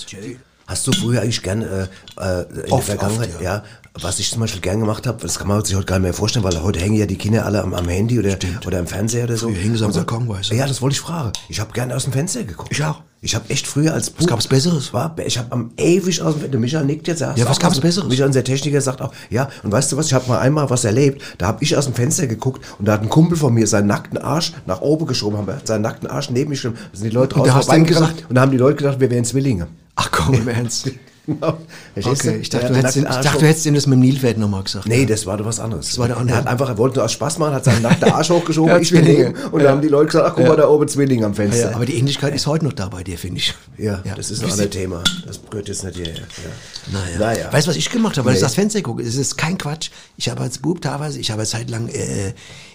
Hast du früher eigentlich gern äh, äh, in Oft, der Vergangenheit, oft, ja. ja. was ich zum Beispiel gern gemacht habe, das kann man sich heute gar nicht mehr vorstellen, weil heute hängen ja die Kinder alle am, am Handy oder, oder am Fernseher oder so. Früher hingen sie am. Balkon, weißt du. Ja, das wollte ich fragen. Ich habe gerne aus dem Fenster geguckt. Ich auch. Ich habe echt früher als Bub... gab's Besseres? War, ich habe am ewig aus dem Fenster... Michael nickt jetzt. Ja, was gab's auch- Besseres? Michael, unser Techniker, sagt auch, ja, und weißt du was, ich habe mal einmal was erlebt, da habe ich aus dem Fenster geguckt und da hat ein Kumpel von mir seinen nackten Arsch nach oben geschoben, haben wir seinen nackten Arsch neben mich geschoben, da sind die Leute Und draußen da hast du ihm vorbeigegangen gesagt- und da haben die Leute gedacht, wir wären Zwillinge. Ach komm, im Ernst. Okay, ich dachte, du hättest, ihm- ich dachte, du hättest ihm das mit dem Nilpferd nochmal gesagt. Nee, das war doch was anderes. Das war der andere. Er hat einfach, er wollte nur aus Spaß machen, hat seinen nackten Arsch hochgeschoben, Ja, ich Zwillinge. daneben. Und da haben die Leute gesagt, ach guck mal, da oben Zwilling am Fenster. Ja, aber die Ähnlichkeit ist heute noch da bei dir, finde ich. Ja, das ist ein anderes Thema. Das gehört jetzt nicht hierher. Ja. Naja. Naja. Weißt du, was ich gemacht habe? Weil ich Nee. das Fenster gucke. Es ist kein Quatsch. Ich habe als Bub teilweise, ich habe eine Zeit lang äh,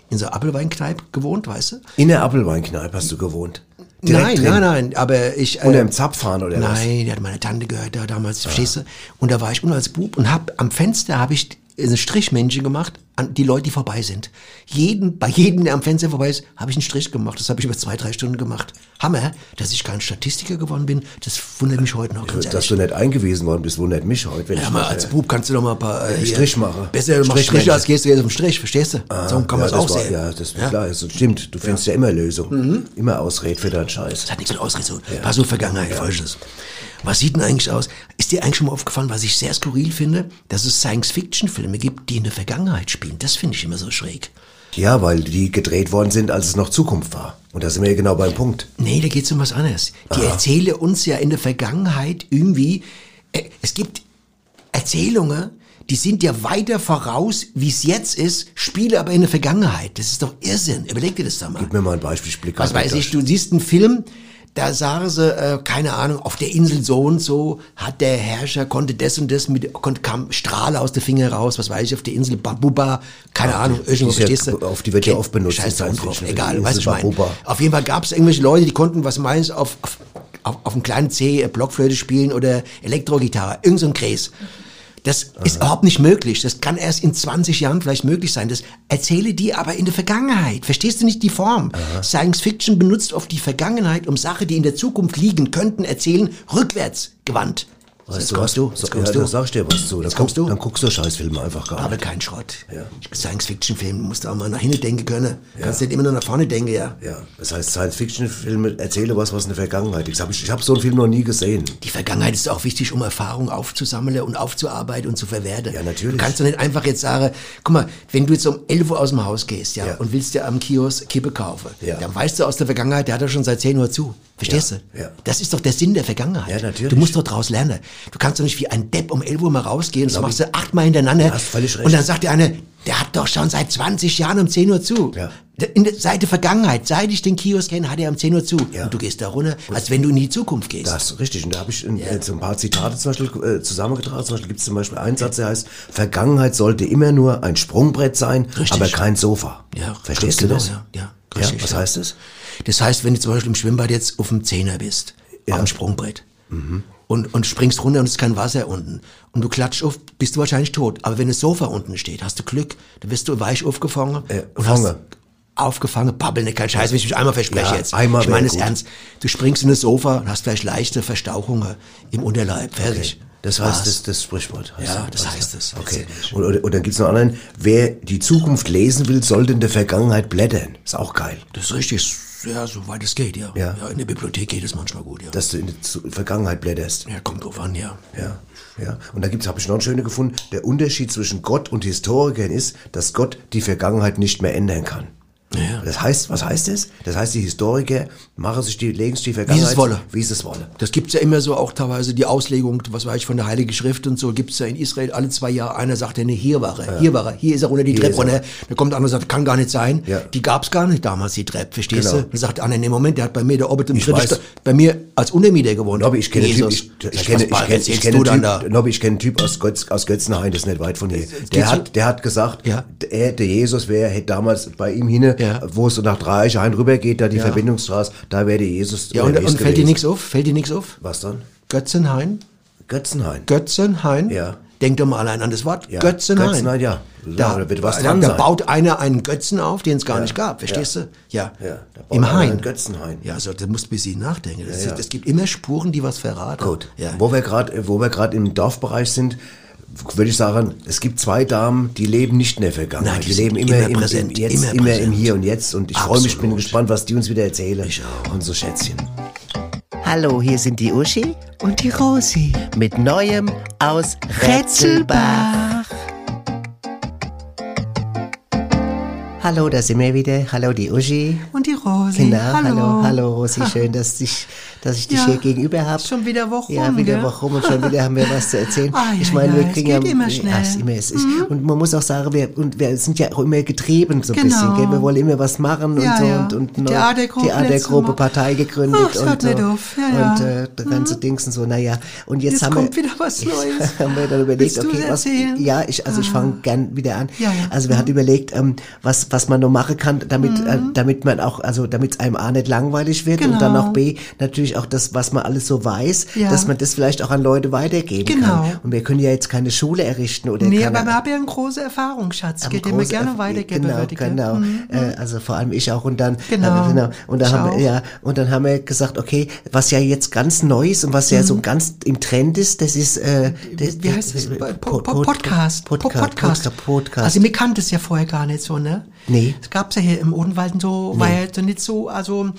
in so einer Apfelweinkneipe gewohnt, weißt du? In der Apfelweinkneipe hast du gewohnt. Nein, drin. nein, nein, aber ich... Äh, Unter dem Zapfhahn oder was? Nein, die hat meine Tante gehört da damals, verstehst du? Und da war ich unten als Bub und hab am Fenster habe ich ein Strichmännchen gemacht an die Leute, die vorbei sind. Jeden, bei jedem, der am Fenster vorbei ist, habe ich einen Strich gemacht. Das habe ich über zwei, drei Stunden gemacht. Hammer, dass ich kein Statistiker geworden bin, das wundert mich heute noch, ganz Dass ehrlich. du nicht eingewiesen worden bist, wundert mich heute. Wenn Ja, ich mal als äh, Bub kannst du doch mal ein paar äh, Strich machen. Besser machst Strichmännchen. Striche, als gehst du jetzt auf den Strich, verstehst du? so kann man ja, es das auch war- sehen. Ja, das ist klar, das stimmt. Du findest ja, immer Lösungen. Mhm. Immer Ausred für deinen Scheiß. Das hat nichts mit Ausrede zu tun. Pass auf Vergangenheit, folgendes. Was sieht denn eigentlich aus? Ist dir eigentlich schon mal aufgefallen, was ich sehr skurril finde, dass es Science-Fiction-Filme gibt, die in der Vergangenheit spielen? Das finde ich immer so schräg. Ja, weil die gedreht worden sind, als es noch Zukunft war. Und da sind wir ja genau beim Punkt. Nee, da geht's um was anderes. Die erzählen uns ja in der Vergangenheit irgendwie, äh, es gibt Erzählungen, die sind ja weiter voraus, wie es jetzt ist, spiele aber in der Vergangenheit. Das ist doch Irrsinn. Überleg dir das doch mal. Gib mir mal ein Beispiel. Ich blick Was weiß ich, du siehst einen Film, da sagen sie, äh, keine Ahnung, auf der Insel so und so hat der Herrscher, konnte das und das, mit, konnte, kam Strahle aus den Finger raus, was weiß ich, auf der Insel Babuba, keine Ahnung, irgendwo, ist ja- verstehst du? auf die wird ja oft benutzt Scheiß in da Science drauf, Fiction. egal, du, ich meine. Auf jeden Fall gab es irgendwelche Leute, die konnten, was meinst auf, auf, auf, auf einem kleinen C äh, Blockflöte spielen oder Elektrogitarre, irgend so ein Kräs. Das ist überhaupt nicht möglich. Das kann erst in 20 Jahren vielleicht möglich sein. Das erzähle die aber in der Vergangenheit. Verstehst du nicht die Form? Science Fiction benutzt oft die Vergangenheit, um Sachen, die in der Zukunft liegen könnten, erzählen, rückwärts gewandt. Weißt Jetzt du was? kommst du, jetzt kommst ja, du. Da sag ich dir was zu. Dann, kommst du. Dann guckst du Scheißfilme einfach gar Aber nicht. kein Schrott. Ja. Science-Fiction-Film, musst du auch mal nach hinten denken können. Kannst nicht immer nur nach vorne denken, ja. Ja, das heißt, Science-Fiction-Filme erzähle was, was in der Vergangenheit ist. Ich habe so einen Film noch nie gesehen. Die Vergangenheit ist auch wichtig, um Erfahrung aufzusammeln und aufzuarbeiten und zu verwerten. Ja, natürlich. Du kannst doch nicht einfach jetzt sagen, guck mal, wenn du jetzt um 11 Uhr aus dem Haus gehst, ja, Ja. und willst dir am Kiosk Kippe kaufen, Ja. dann weißt du aus der Vergangenheit, der hat doch schon seit 10 Uhr zu. Verstehst Ja, du? ja. Das ist doch der Sinn der Vergangenheit. Ja, natürlich. Du musst doch draus lernen. Du kannst doch nicht wie ein Depp um 11 Uhr mal rausgehen, das machst du achtmal hintereinander. Hast völlig recht. Und dann sagt der eine, der hat doch schon seit 20 Jahren um 10 Uhr zu. Ja. In der, seit der Vergangenheit, seit ich den Kiosk kenne, hat er um 10 Uhr zu. Ja. Und du gehst da runter, als wenn du in die Zukunft gehst. Das ist richtig. Und da habe ich in, jetzt ein paar Zitate zum Beispiel äh, zusammengetragen. Zum Beispiel gibt es zum Beispiel einen Satz, der heißt, Vergangenheit sollte immer nur ein Sprungbrett sein, Richtig. aber kein Sofa. Ja, Verstehst du das? genau, Ja, ja, Ja, richtig, was ja. heißt das? Das heißt, wenn du zum Beispiel im Schwimmbad jetzt auf dem Zehner bist, auf dem Sprungbrett, und, und springst runter und es ist kein Wasser unten, und du klatschst auf, bist du wahrscheinlich tot. Aber wenn das Sofa unten steht, hast du Glück, dann wirst du weich aufgefangen. Äh, und fange. hast aufgefangen, babbel nicht, kein Scheiß, wenn ich mich einmal verspreche Ja, jetzt. einmal ich meine es ernst. Du springst in das Sofa und hast vielleicht leichte Verstauchungen im Unterleib. Fertig. Das heißt, das, das Sprichwort. heißt Ja, das. heißt es. Okay. Und, und dann gibt's noch einen, wer die Zukunft lesen will, sollte in der Vergangenheit blättern. Ist auch geil. Das ist richtig, ja, soweit es geht, ja. Ja. In der Bibliothek geht es manchmal gut, ja. Dass du in die Vergangenheit blätterst. ja, kommt drauf an, ja. Ja, ja. Und da gibt's, habe ich noch einen schönen gefunden. Der Unterschied zwischen Gott und Historikern ist, dass Gott die Vergangenheit nicht mehr ändern kann. Ja. Das heißt, was heißt das? Das heißt, die Historiker machen sich die, legen sich die Vergangenheit, wolle. wie es wolle. Das gibt's ja immer so auch teilweise die Auslegung, was weiß ich, von der Heiligen Schrift und so, gibt's ja in Israel alle zwei Jahre. Einer sagt ja, nee, hier war er, hier war er, hier ist er runter die Treppe er. runter. Da kommt der andere und sagt, kann gar nicht sein. Ja. Die gab's gar nicht damals, die Treppe, verstehst Genau. du? Dann sagt andere, nee, Moment, der hat bei mir, der Orbit im Ich dritten weiß. Stock, bei mir als Untermieter gewohnt. Nobby, ich kenne einen Typ, ich, ich, Ich kenne, ich kenne, ich kenne Typ, da? Nobby, ich kenne Typ aus, Götz, aus Götzenhain, das ist nicht weit von hier. Der hat, der hat gesagt, Ja. er, der Jesus wäre, hätte damals bei ihm hin, Ja. wo es so nach Dreieichhain rübergeht, da die Verbindungsstraße, da wäre der Jesus Ja, und, und fällt dir nichts auf? Fällt dir nichts auf? Was dann? Götzenhain? Götzenhain. Götzenhain? Ja. Denk doch mal allein an das Wort. Ja, Götzenhain. Götzenhain, ja. Ja, da wird was da, dran da sein. baut einer einen Götzen auf, den es gar nicht gab, verstehst du? Ja. Ja, da Im Hain. Götzenhain. Ja, also da musst du ein bisschen nachdenken. Es Ja, ja. gibt immer Spuren, die was verraten. Gut. Ja. Wo wir gerade, wo wir gerade im Dorfbereich sind, würde ich sagen, es gibt zwei Damen, die leben nicht in der Vergangenheit. Nein, die die, leben immer, immer im, präsent, im Jetzt, immer immer, präsent. im Hier und Jetzt. Und ich freue mich, bin gespannt, was die uns wieder erzählen. Ich auch. Unsere Schätzchen. Hallo, hier sind die Uschi Und die Rosi. mit Neuem aus Rätselbach. Hallo, da sind wir wieder. Hallo, die Uschi. Und die Rosi. Genau, hallo. hallo, hallo, Rosi. Schön, dass ich, dass ich dich Ja, hier gegenüber habe. schon wieder Woche Ja, rum, wieder? Woche rum und schon wieder haben wir was zu erzählen. Ah, ja, ich meine, ja, wir kriegen ja immer schnell. Mhm. Ja, es immer, es ist, Und man muss auch sagen, wir, und wir sind ja auch immer getrieben so ein Genau. bisschen. Gell? Wir wollen immer was machen und so und, und eine Theatergruppe Theatergruppe. Partei gegründet Ach, und so. auf. Ja, ja. Und äh, das ganze Dings und so, naja. Und jetzt, Jetzt haben kommt wir, wieder was Neues. haben wir dann überlegt, Willst okay, was, ja, ich, also ich fange gern wieder an. Also wir hatten überlegt, ähm, was, was man noch machen kann, damit, Mhm. äh, damit man auch, also damit es einem A nicht langweilig wird und dann Genau. auch B, natürlich auch das, was man alles so weiß, Ja. dass man das vielleicht auch an Leute weitergeben Genau. kann. Und wir können ja jetzt keine Schule errichten oder Nee, keine, aber wir haben ja einen großen Erfahrungsschatz, den wir gerne weitergeben. Genau, würde genau. Mhm. Äh, also vor allem ich auch und dann Genau. äh, genau. und dann Ich haben auch. wir ja und dann haben wir gesagt, okay, was ja jetzt ganz neu ist und was ja so ganz im Trend ist, das ist äh, das, Mhm. Wie heißt das? Po- Podcast. Podcast. Po- Podcast. Podcast. Also mir kannte es ja vorher gar nicht so, ne? Nee. Es gab's ja hier im Odenwald so, war ja so nicht so, also,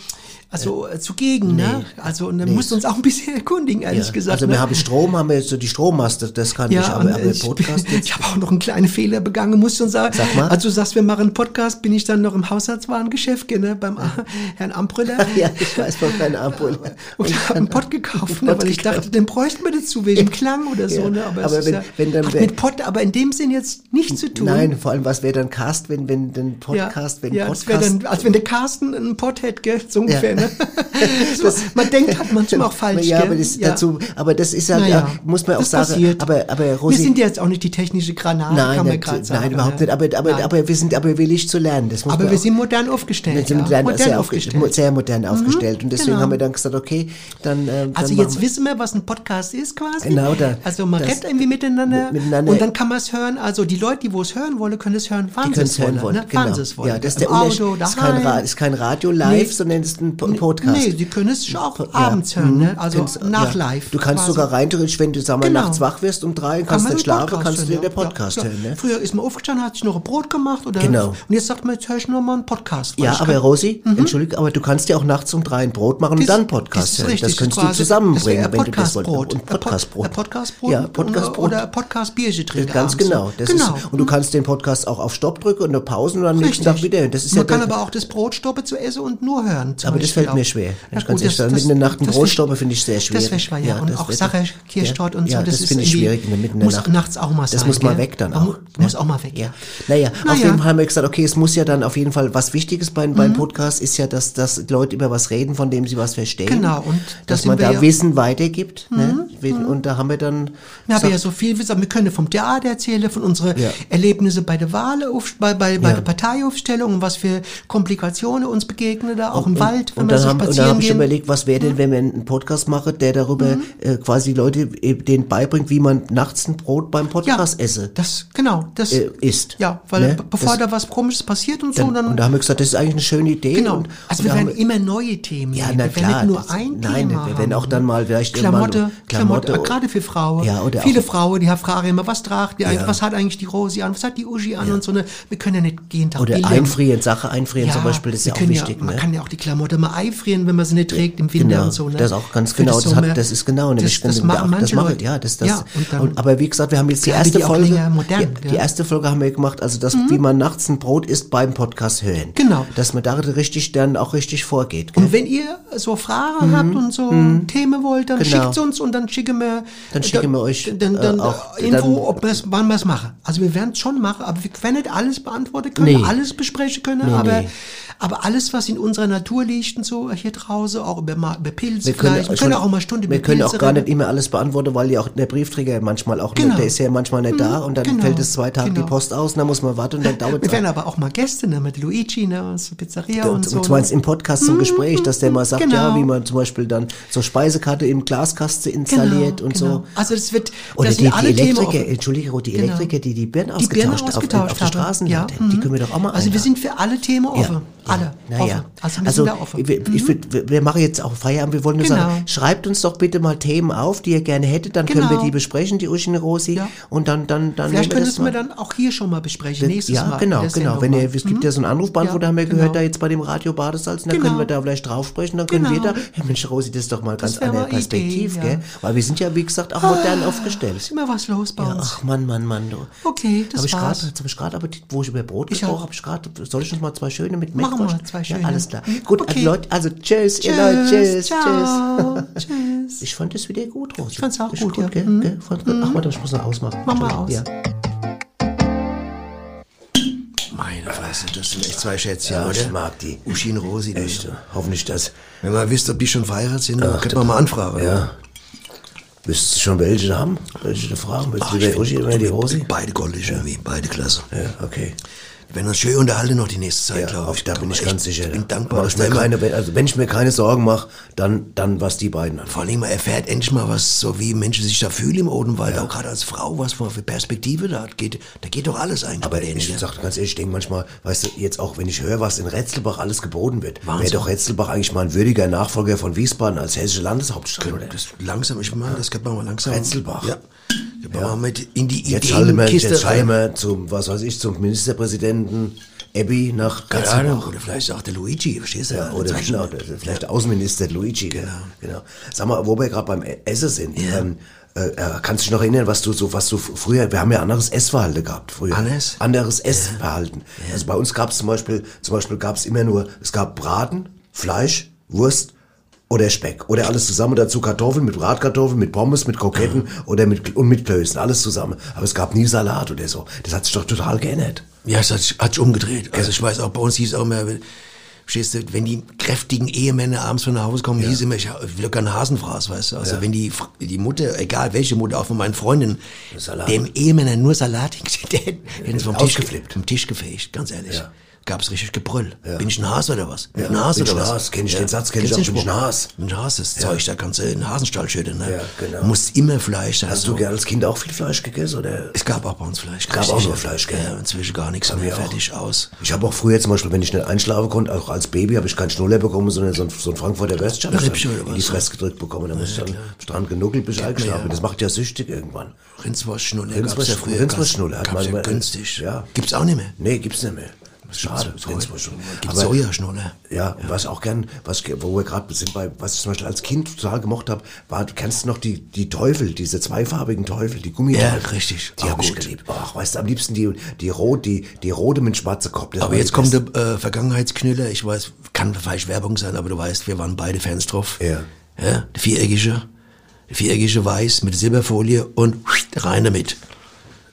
also äh, zugegen, ne? Also und dann mussten wir uns auch ein bisschen erkundigen, ehrlich ja. gesagt. Also ne? wir haben Strom, haben wir jetzt so die Strommaste, das kann ich, aber, und aber ich, Podcast bin- ich habe auch noch einen kleinen Fehler begangen, muss schon sagen. Sag mal. Als du sagst, wir machen einen Podcast, bin ich dann noch im Haushaltswarengeschäft, ne, beim Herrn Ambrüller. ja, ich weiß von keiner Ampel. Und habe einen Pott gekauft, ne, weil ich dachte, den bräuchten wir dazu, wegen Klang oder so. Ja, Ne? Aber, aber es ist wenn- ja, wenn dann hat mit Pott aber in dem Sinn jetzt nichts zu tun. Nein, vor allem was wäre dann Cast, wenn wenn ein Podcast, wenn ja, wäre Podcast. dann, als wenn der Carsten einen Pod hätte, gell? So ungefähr, Ja. Ne? so, man denkt halt manchmal auch falsch, ja, gell? aber das dazu, aber das ist ja, Naja, ja, muss man auch das sagen, passiert. aber, aber Wir Rosi, sind jetzt auch nicht die technische Granate, nein, kann man gerade sagen. nein, überhaupt ne? nicht, aber, aber, Nein. aber wir sind aber willig zu lernen, das muss Aber wir auch- sind modern aufgestellt. wir sind ja. modern, modern sehr, aufgestellt. aufgestellt. sehr modern aufgestellt und deswegen genau. haben wir dann gesagt, okay, dann, ähm, Also dann jetzt machen wissen wir, was ein Podcast ist quasi. Genau, da- Also man das- redet irgendwie miteinander, mit- miteinander. und dann kann man es hören. Also die Leute, die wo es hören wollen, können es hören, wann die sie können es es hören wollen. wollen. Ne? Genau. Wann sie es wollen. Ja, das ist der Unterschied. Auto, daheim. Ist kein Radio live, Nee. sondern es ist ein Podcast. Nee, sie können es auch Ja. abends hören, ne? also Kannst- nach ja. live. Du kannst quasi. sogar rein theoretisch, wenn du sag mal, Genau. nachts wach wirst um drei und kannst man nicht schlafen, kannst du hören, den. Podcast hören. Ne? Früher ist man aufgestanden, hat sich noch ein Brot gemacht oder Genau. und jetzt sagt man, jetzt höre ich noch mal einen Podcast. Ja, aber Rosi, entschuldige, aber du kannst ja auch nachts um drei ein Brot machen und Das- dann Podcast hören. das könntest du zusammenbringen, wenn du das wolltest. Und Podcastbrot. Podcastbrot Ja, Podcastbrot. oder Podcast-Bierchen trinken Ganz genau. Genau. Und du kannst den Podcast auch auf Stopp drücken und eine Pause und am nächsten. Tag wieder. hören. Das ist man ja kann aber auch das Brot stoppen zu essen und nur hören. aber das fällt mir schwer. Ja, gut, das- das- mitten in der Nacht ein das Brot find- stoppen finde ich sehr schwierig. Das wäre schwer, ja. und das auch Sache, Kirschtorte ja, und so, ja, das, das finde ich schwierig in der der muss Nacht. nachts auch mal Das sein. muss mal weg dann auch. mu- Muss auch mal weg. Ja. Naja, auf jeden Fall haben wir gesagt, okay, es muss ja dann auf jeden Fall was Wichtiges beim, beim Podcast ist ja, dass, dass Leute über was reden, von dem sie was verstehen. Genau, und da dass man da Wissen weitergibt. Ne? Und da haben wir dann. Wir haben ja so viel, gesagt, wir können vom Theater erzählen, von unseren. Erlebnissen bei der Wahl, bei, der Parteiaufstellung und was für Komplikationen uns begegnen da, auch im Wald, wenn und dann, so haben, und dann habe ich überlegt, was wäre denn, wenn wir einen Podcast machen, der darüber äh, quasi Leute äh, denen beibringt, wie man nachts ein Brot beim Podcast esse. Das, genau, das, Äh, isst. ja, weil Ne? be- bevor Das- da was Komisches passiert und so, Dann, und da haben wir gesagt, das ist eigentlich eine schöne Idee. genau. Und, also und wir werden immer neue Themen Ja, na wir werden klar. nicht nur das- ein nein, Thema wir werden auch dann mal vielleicht Klamotte, mal Klamotte, Klamotte, gerade für Frauen. Ja, oder Viele Frauen, die haben fragen immer, was tragt die Ja. was hat eigentlich die Rosi an, was hat die Uschi an und so eine, wir können ja nicht jeden Tag Oder einfrieren, Sache einfrieren Ja, zum Beispiel, das ist ja auch wichtig. Man ne? kann ja auch die Klamotte mal einfrieren, wenn man sie nicht trägt im Winter Genau, und so. Ne? das auch ganz genau. Das, hat, das ist genau eine das, das machen das manche mache Leute. ja, das, das. ja, dann, und, aber wie gesagt, wir haben jetzt die erste die Folge. modern, die, gell? die erste Folge haben wir gemacht, also das, wie man nachts ein Brot isst beim Podcast hören. Genau. Dass man da richtig dann auch richtig vorgeht. Gell? und wenn ihr so Fragen habt und so Themen wollt, dann Mhm. Genau. schickt uns und dann schicken wir, Dann schicken wir euch, dann, dann, äh, auch- Info, dann- ob wir's, wann wir es machen. Also wir werden es schon machen, aber wir werden nicht alles beantworten können, Nee. alles besprechen können, Nee, aber, nee. Aber alles, was in unserer Natur liegt und so, hier draußen, auch über, über Pilze wir können, vielleicht. Wir schon- können auch mal Stunde Wir können Pilze auch gar reden. nicht immer alles beantworten, weil ja auch der Briefträger manchmal auch Genau. nicht, der ist ja manchmal nicht da und dann genau, fällt es zwei Tage genau. die Post aus und dann muss man warten und dann dauert Wir es. werden aber auch mal Gäste, ne, mit Luigi, ne, aus der Pizzeria und, Und, so. und du meinst ne? im Podcast zum Gespräch, dass der mal sagt, Genau. ja, wie man zum Beispiel dann so Speisekarte im Glaskasten installiert und genau. so. Also das wird, Oder das die, die alle Themen Elektriker, offen. Entschuldige, Ruth, die Genau. Elektriker, die die Birnen die Birnen ausgetauscht, ausgetauscht auf, auf der haben. Straße ja. die mhm. können wir doch auch mal Also wir sind für alle Themen offen. Alle. Naja. offen. Also wir Also, da. Mhm. würd, wir- machen jetzt auch Feierabend. Wir wollen nur Genau. sagen, schreibt uns doch bitte mal Themen auf, die ihr gerne hättet. Dann können Genau. wir die besprechen, die Uschi und Rosi. Ja. Und dann, dann, dann Vielleicht können wir dann auch hier schon mal besprechen, nächstes ja, Mal. genau, genau. Wenn ihr, es gibt ja so einen Anrufbeantworter, Ja, haben wir genau. gehört, da jetzt bei dem Radio Badesalz, und dann Genau. können wir da vielleicht drauf sprechen, dann können Genau. wir da, hey Mensch, Rosi, das ist doch mal ganz andere mal eine Perspektiv, Idee. Weil wir sind ja, wie gesagt, auch modern aufgestellt. Ist immer was los bei uns. ach Mann, Mann, Mann, du. Okay, das Hab war's. gerade, hab ich gerade Appetit, wo ich über Brot gesprochen habe, soll ich uns mal zwei schöne mit Machen wir zwei Ja, schöne. alles klar. Hm, Gut, okay. also Leute, also tschüss, ihr Leute, tschüss, ciao, tschüss. tschüss. Ich fand das wieder gut, Rosi. Ich fand's auch Ist gut, ja. gell? Mhm. gell? Fand's gut. Ach, warte, ich muss noch ausmachen. Mach mal aus. Ja. Meine Fresse, das sind echt zwei Schätzchen, Ja, oder? ich mag die. Uschi und Rosi. die- Echt, hoffentlich das. Wenn man wisst, ob die schon verheiratet sind, dann könnte man mal anfragen. Ja. Wüsstest du schon, welche haben? Welche fragen? Willst Ach, du ich die Uschi oder die Rosi? Beide goldig irgendwie, beide klasse. Ja, okay. Wir werden uns schön unterhalten noch die nächste Zeit, Ja, glaube ich. da bin ich ganz sicher. Ich bin da. dankbar. Dass mir keine, wenn- also wenn ich mir keine Sorgen mache, dann, dann was die beiden an. Vor allem, man erfährt endlich mal, was so wie Menschen sich da fühlen im Odenwald, auch gerade als Frau, was man für Perspektive da hat. Geht, da geht doch alles eigentlich Aber denen. ich ja. sag ganz ehrlich, ich denke manchmal, weißt du, jetzt auch, wenn ich höre, was in Retzelbach alles geboten wird, wäre doch Retzelbach eigentlich mal ein würdiger Nachfolger von Wiesbaden als hessische Landeshauptstadt, oder? Das langsam, ich meine, das könnte man mal langsam. Retzelbach. Ja. Man mal mit in die Jetzt schalten wir, Ideenkiste jetzt schalten wir zum, was weiß ich, zum Ministerpräsidenten Ebbi nach Keine. Ahnung, oder vielleicht auch der Luigi, verstehst du? Ja, oder genau, vielleicht der Außenminister Luigi. Genau. genau. Sag mal, wo wir gerade beim Essen sind, Ja. ähm, äh, äh, kannst du dich noch erinnern, was du so, was du früher, wir haben ja anderes Essverhalten gehabt früher. Anders? Anderes Essverhalten. Also bei uns gab es zum Beispiel, zum Beispiel gab es immer nur, es gab Braten, Fleisch, Wurst oder Speck oder alles zusammen dazu Kartoffeln mit Bratkartoffeln, mit Pommes, mit Kroketten oder mit und mit Klößen, alles zusammen. Aber es gab nie Salat oder so. Das hat sich doch total geändert. Ja, es hat, hat sich umgedreht. Also ich weiß auch, bei uns hieß auch immer, wenn- verstehst du, wenn die kräftigen Ehemänner abends von nach Hause kommen, hieß immer, ich will doch keine Hasenfraß, weißt du. Also wenn die, die Mutter, egal welche Mutter, auch von meinen Freundinnen, dem Ehemänner nur Salat hingestellt hätten, sie vom Tisch, vom Tisch gefegt, ganz ehrlich. Gab's richtig Gebrüll. Bin ich ein Hase oder was? Bin ich ein Hase Bin oder was? Hase? Kenn ich den Satz, kenn ich auch, bin ich ein? Hase? Bin ein Hase, das Zeug, da kannst du in den Hasenstall schütten, ne? Ja, genau. Muss immer Fleisch sein. Hast so. du als Kind auch viel Fleisch gegessen, oder? Es gab auch bei uns Fleisch. Gab auch nur ja. Fleisch, gell? Ja, inzwischen gar nichts mehr. Fertig aus. Ich habe auch früher zum Beispiel, wenn ich nicht einschlafen konnte, auch als Baby, habe ich keinen Schnuller bekommen, sondern so ein, so ein Frankfurter oder in die? Fresse gedrückt bekommen. Da muss ich dann am Strand genuckelt, bis ich eingeschlafen bin. Das macht ja süchtig irgendwann. Rindswurstschnuller ja. Rindswurstschnuller Gab's ja günstig. ja. Gibt's auch nicht mehr. Nee, gibt's nicht mehr. Schade, Gibt's Rindswurstschnuller. Gibt's Aber- Sojaschnuller. Ja, was auch gern, was, wo wir gerade sind bei, was ich zum Beispiel als Kind total gemocht habe, war, du kennst noch die, die Teufel, diese zweifarbigen Teufel, die Gummiteufel. Ja, richtig. Die habe ich geliebt. Ach, weißt du, am liebsten die, die rot, die, die rote mit schwarzer Kopf. Aber jetzt kommt der äh, Vergangenheitsknüller. Ich weiß, kann vielleicht Werbung sein, aber du weißt, wir waren beide Fans drauf. Ja. ja der viereckige, der viereckige Weiß mit Silberfolie und rein damit.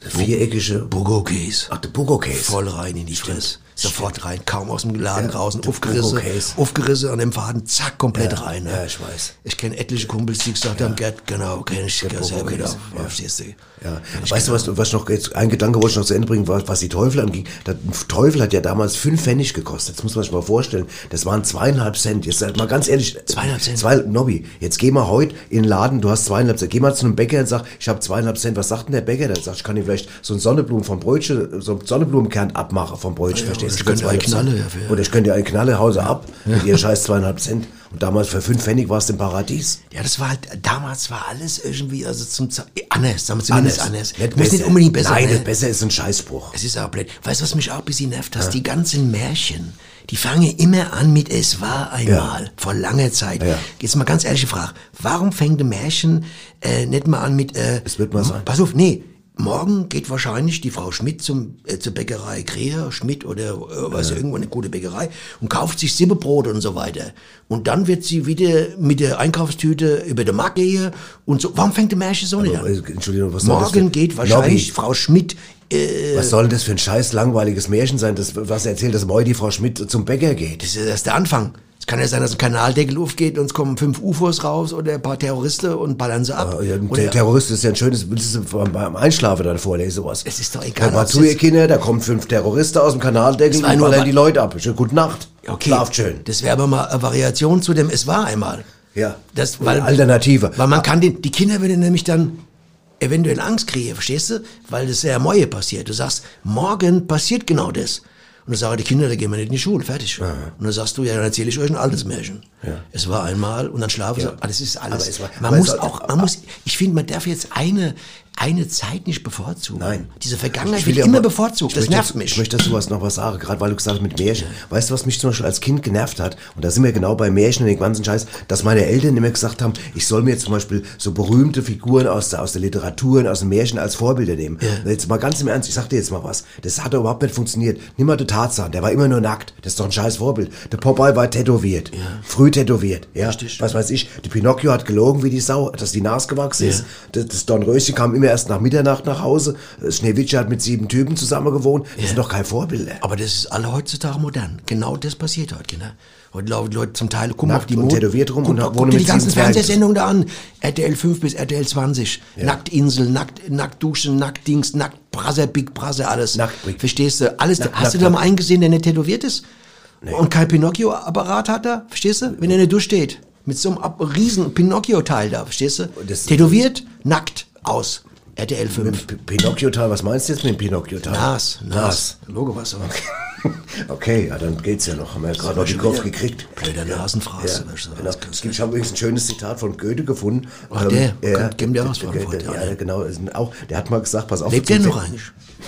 Der viereckige, Bugo-Case. ach, der Bugo-Case. Voll rein in die Fresse. Sofort rein, kaum aus dem Laden raus, der aufgerissen, aufgerissen an dem Faden, zack, komplett rein. Ne? ja, ich weiß. Ich kenne etliche Kumpels, die gesagt haben, Gerd, genau, kenn ich, Der selber gedacht, verstehst du? Ja. Weißt du, genau. was, was noch jetzt, ein Gedanke wollte ich noch zu Ende bringen, was, was die Teufel anging. Der Teufel hat ja damals fünf Pfennig gekostet. Das muss man sich mal vorstellen. Das waren zweieinhalb Cent. Jetzt sag mal ganz ehrlich. Zweieinhalb Cent? Zwei, Nobby, jetzt geh mal heute in den Laden, du hast zweieinhalb Cent. Geh mal zu einem Bäcker und sag, ich habe zweieinhalb Cent. Was sagt denn der Bäcker? Der sagt, ich kann dir vielleicht so einen Sonnenblumen vom Brötchen, so einen Sonnenblumenkern abmachen vom Brötchen, Ja, verstehst oder du? ich könnte Für einen Knalle, ja, für- Oder ich könnte einen Knalle Hause ab mit ihr scheiß zweieinhalb Cent. Und damals für fünf Pfennig warst du im Paradies. Ja, das war halt, damals war alles irgendwie, also zum, Ze- anders, sagen wir zumindest anders. Nicht Muss nicht unbedingt besser Nein, ne? besser ist ein Scheißspruch. Es ist auch blöd. Weißt du, was mich auch ein bisschen nervt? Dass die ganzen Märchen, die fangen immer an mit Es war einmal, vor langer Zeit. Ja. Jetzt mal ganz ehrliche Frage. Warum fängt ein Märchen äh, nicht mal an mit äh, Es wird mal sein. Pass auf, nee. Morgen geht wahrscheinlich die Frau Schmidt zum, äh, zur Bäckerei Krea, Schmidt oder äh, weiß ja. irgendwo eine gute Bäckerei und kauft sich Sippebrot und so weiter. Und dann wird sie wieder mit der Einkaufstüte über den Markt gehen und so. Warum fängt der Märchen so nicht an? äh, Entschuldigung, was Morgen geht wahrscheinlich Nobby, Frau Schmidt äh, Was soll denn das für ein scheiß langweiliges Märchen sein, das, was erzählt, dass morgen die Frau Schmidt zum Bäcker geht? Das ist erst der Anfang. Es kann ja sein, dass ein Kanaldeckel aufgeht und es kommen fünf UFOs raus oder ein paar Terroristen und ballern sie ab. Ah, Ja, Ter- Terrorist ist ja ein schönes, willst du beim, Einschlafen dann vorlesen, sowas? Es ist doch egal, Hört mal zu, ihr Kinder, da kommen fünf Terroristen aus dem Kanaldeckel und ballern die Leute ab. Schöne Gute Nacht. Okay, Schlaft schön. das wäre aber mal eine Variation zu dem Es war einmal. Ja. Das, weil, Alternative. Weil man kann den, die Kinder würden nämlich dann eventuell Angst kriegen, verstehst du? Weil das ja morgen passiert. Du sagst, morgen passiert genau das. Und dann sagen die Kinder, da gehen wir nicht in die Schule, fertig. Und dann sagst du, ja, dann erzähle ich euch ein altes Märchen. Es war einmal und dann schlafen sie. Ah, Das ist alles. Aber es war- man muss auch, man muss, ich finde, man darf jetzt eine, eine Zeit nicht bevorzugen. Nein. Diese Vergangenheit wird ja immer aber- bevorzugt. Das nervt dazu- mich. Ich möchte dazu was noch was sagen, gerade weil du gesagt hast mit Märchen. Weißt du, was mich zum Beispiel als Kind genervt hat? Und da sind wir genau bei Märchen und dem ganzen Scheiß, dass meine Eltern immer gesagt haben, ich soll mir zum Beispiel so berühmte Figuren aus der, aus der Literatur und aus dem Märchen als Vorbilder nehmen. Und Jetzt mal ganz im Ernst, ich sag dir jetzt mal was. Das hat überhaupt nicht funktioniert. Nimm mal den Tarzan, der war immer nur nackt. Das ist doch ein scheiß Vorbild. Der Popeye war tätowiert. Früh tätowiert. Ja. Was weiß ich. Die Pinocchio hat gelogen wie die Sau, dass die Nase gewachsen ist. Das, das Dornröschen kam immer erst nach Mitternacht nach Hause. Schneewittchen hat mit sieben Typen zusammen gewohnt. Das sind doch keine Vorbilder. Aber das ist alle heutzutage modern. Genau das passiert heute, Kinder. Heute laufen die Leute zum Teil, gucken Nackt auf die Mode. tätowiert rum guck, und guck, dir die ganzen. Fernsehsendungen da an. RTL 5 bis RTL 20. Nacktinsel, nackt, nackt duschen, nackt Dings, nackt Brasser, Big Brasser, alles. Nackt Verstehst du? Alles. Nackt, Hast nackt, du da mal einen gesehen, der nicht tätowiert ist? Und kein Pinocchio-Apparat hat er? Verstehst du? Wenn er nicht durchsteht. Mit so einem riesen Pinocchio-Teil da, verstehst du? das- Tätowiert, nackt, aus. RTL 5. P- Pinocchio-Teil, was meinst du jetzt mit dem Pinocchio-Teil? Nas, Nas. Logo was aber. Okay, ja, dann geht's ja noch. Haben wir ja gerade noch die Kurve gekriegt. Blöder Nasenfraß. Ja, genau. Es gibt, ich habe übrigens ein schönes Zitat von Goethe gefunden. Ach, der? ja, Gib mir was von der, der, ja. genau. Auch, der hat mal gesagt, pass auf. Lebt der noch eigentlich?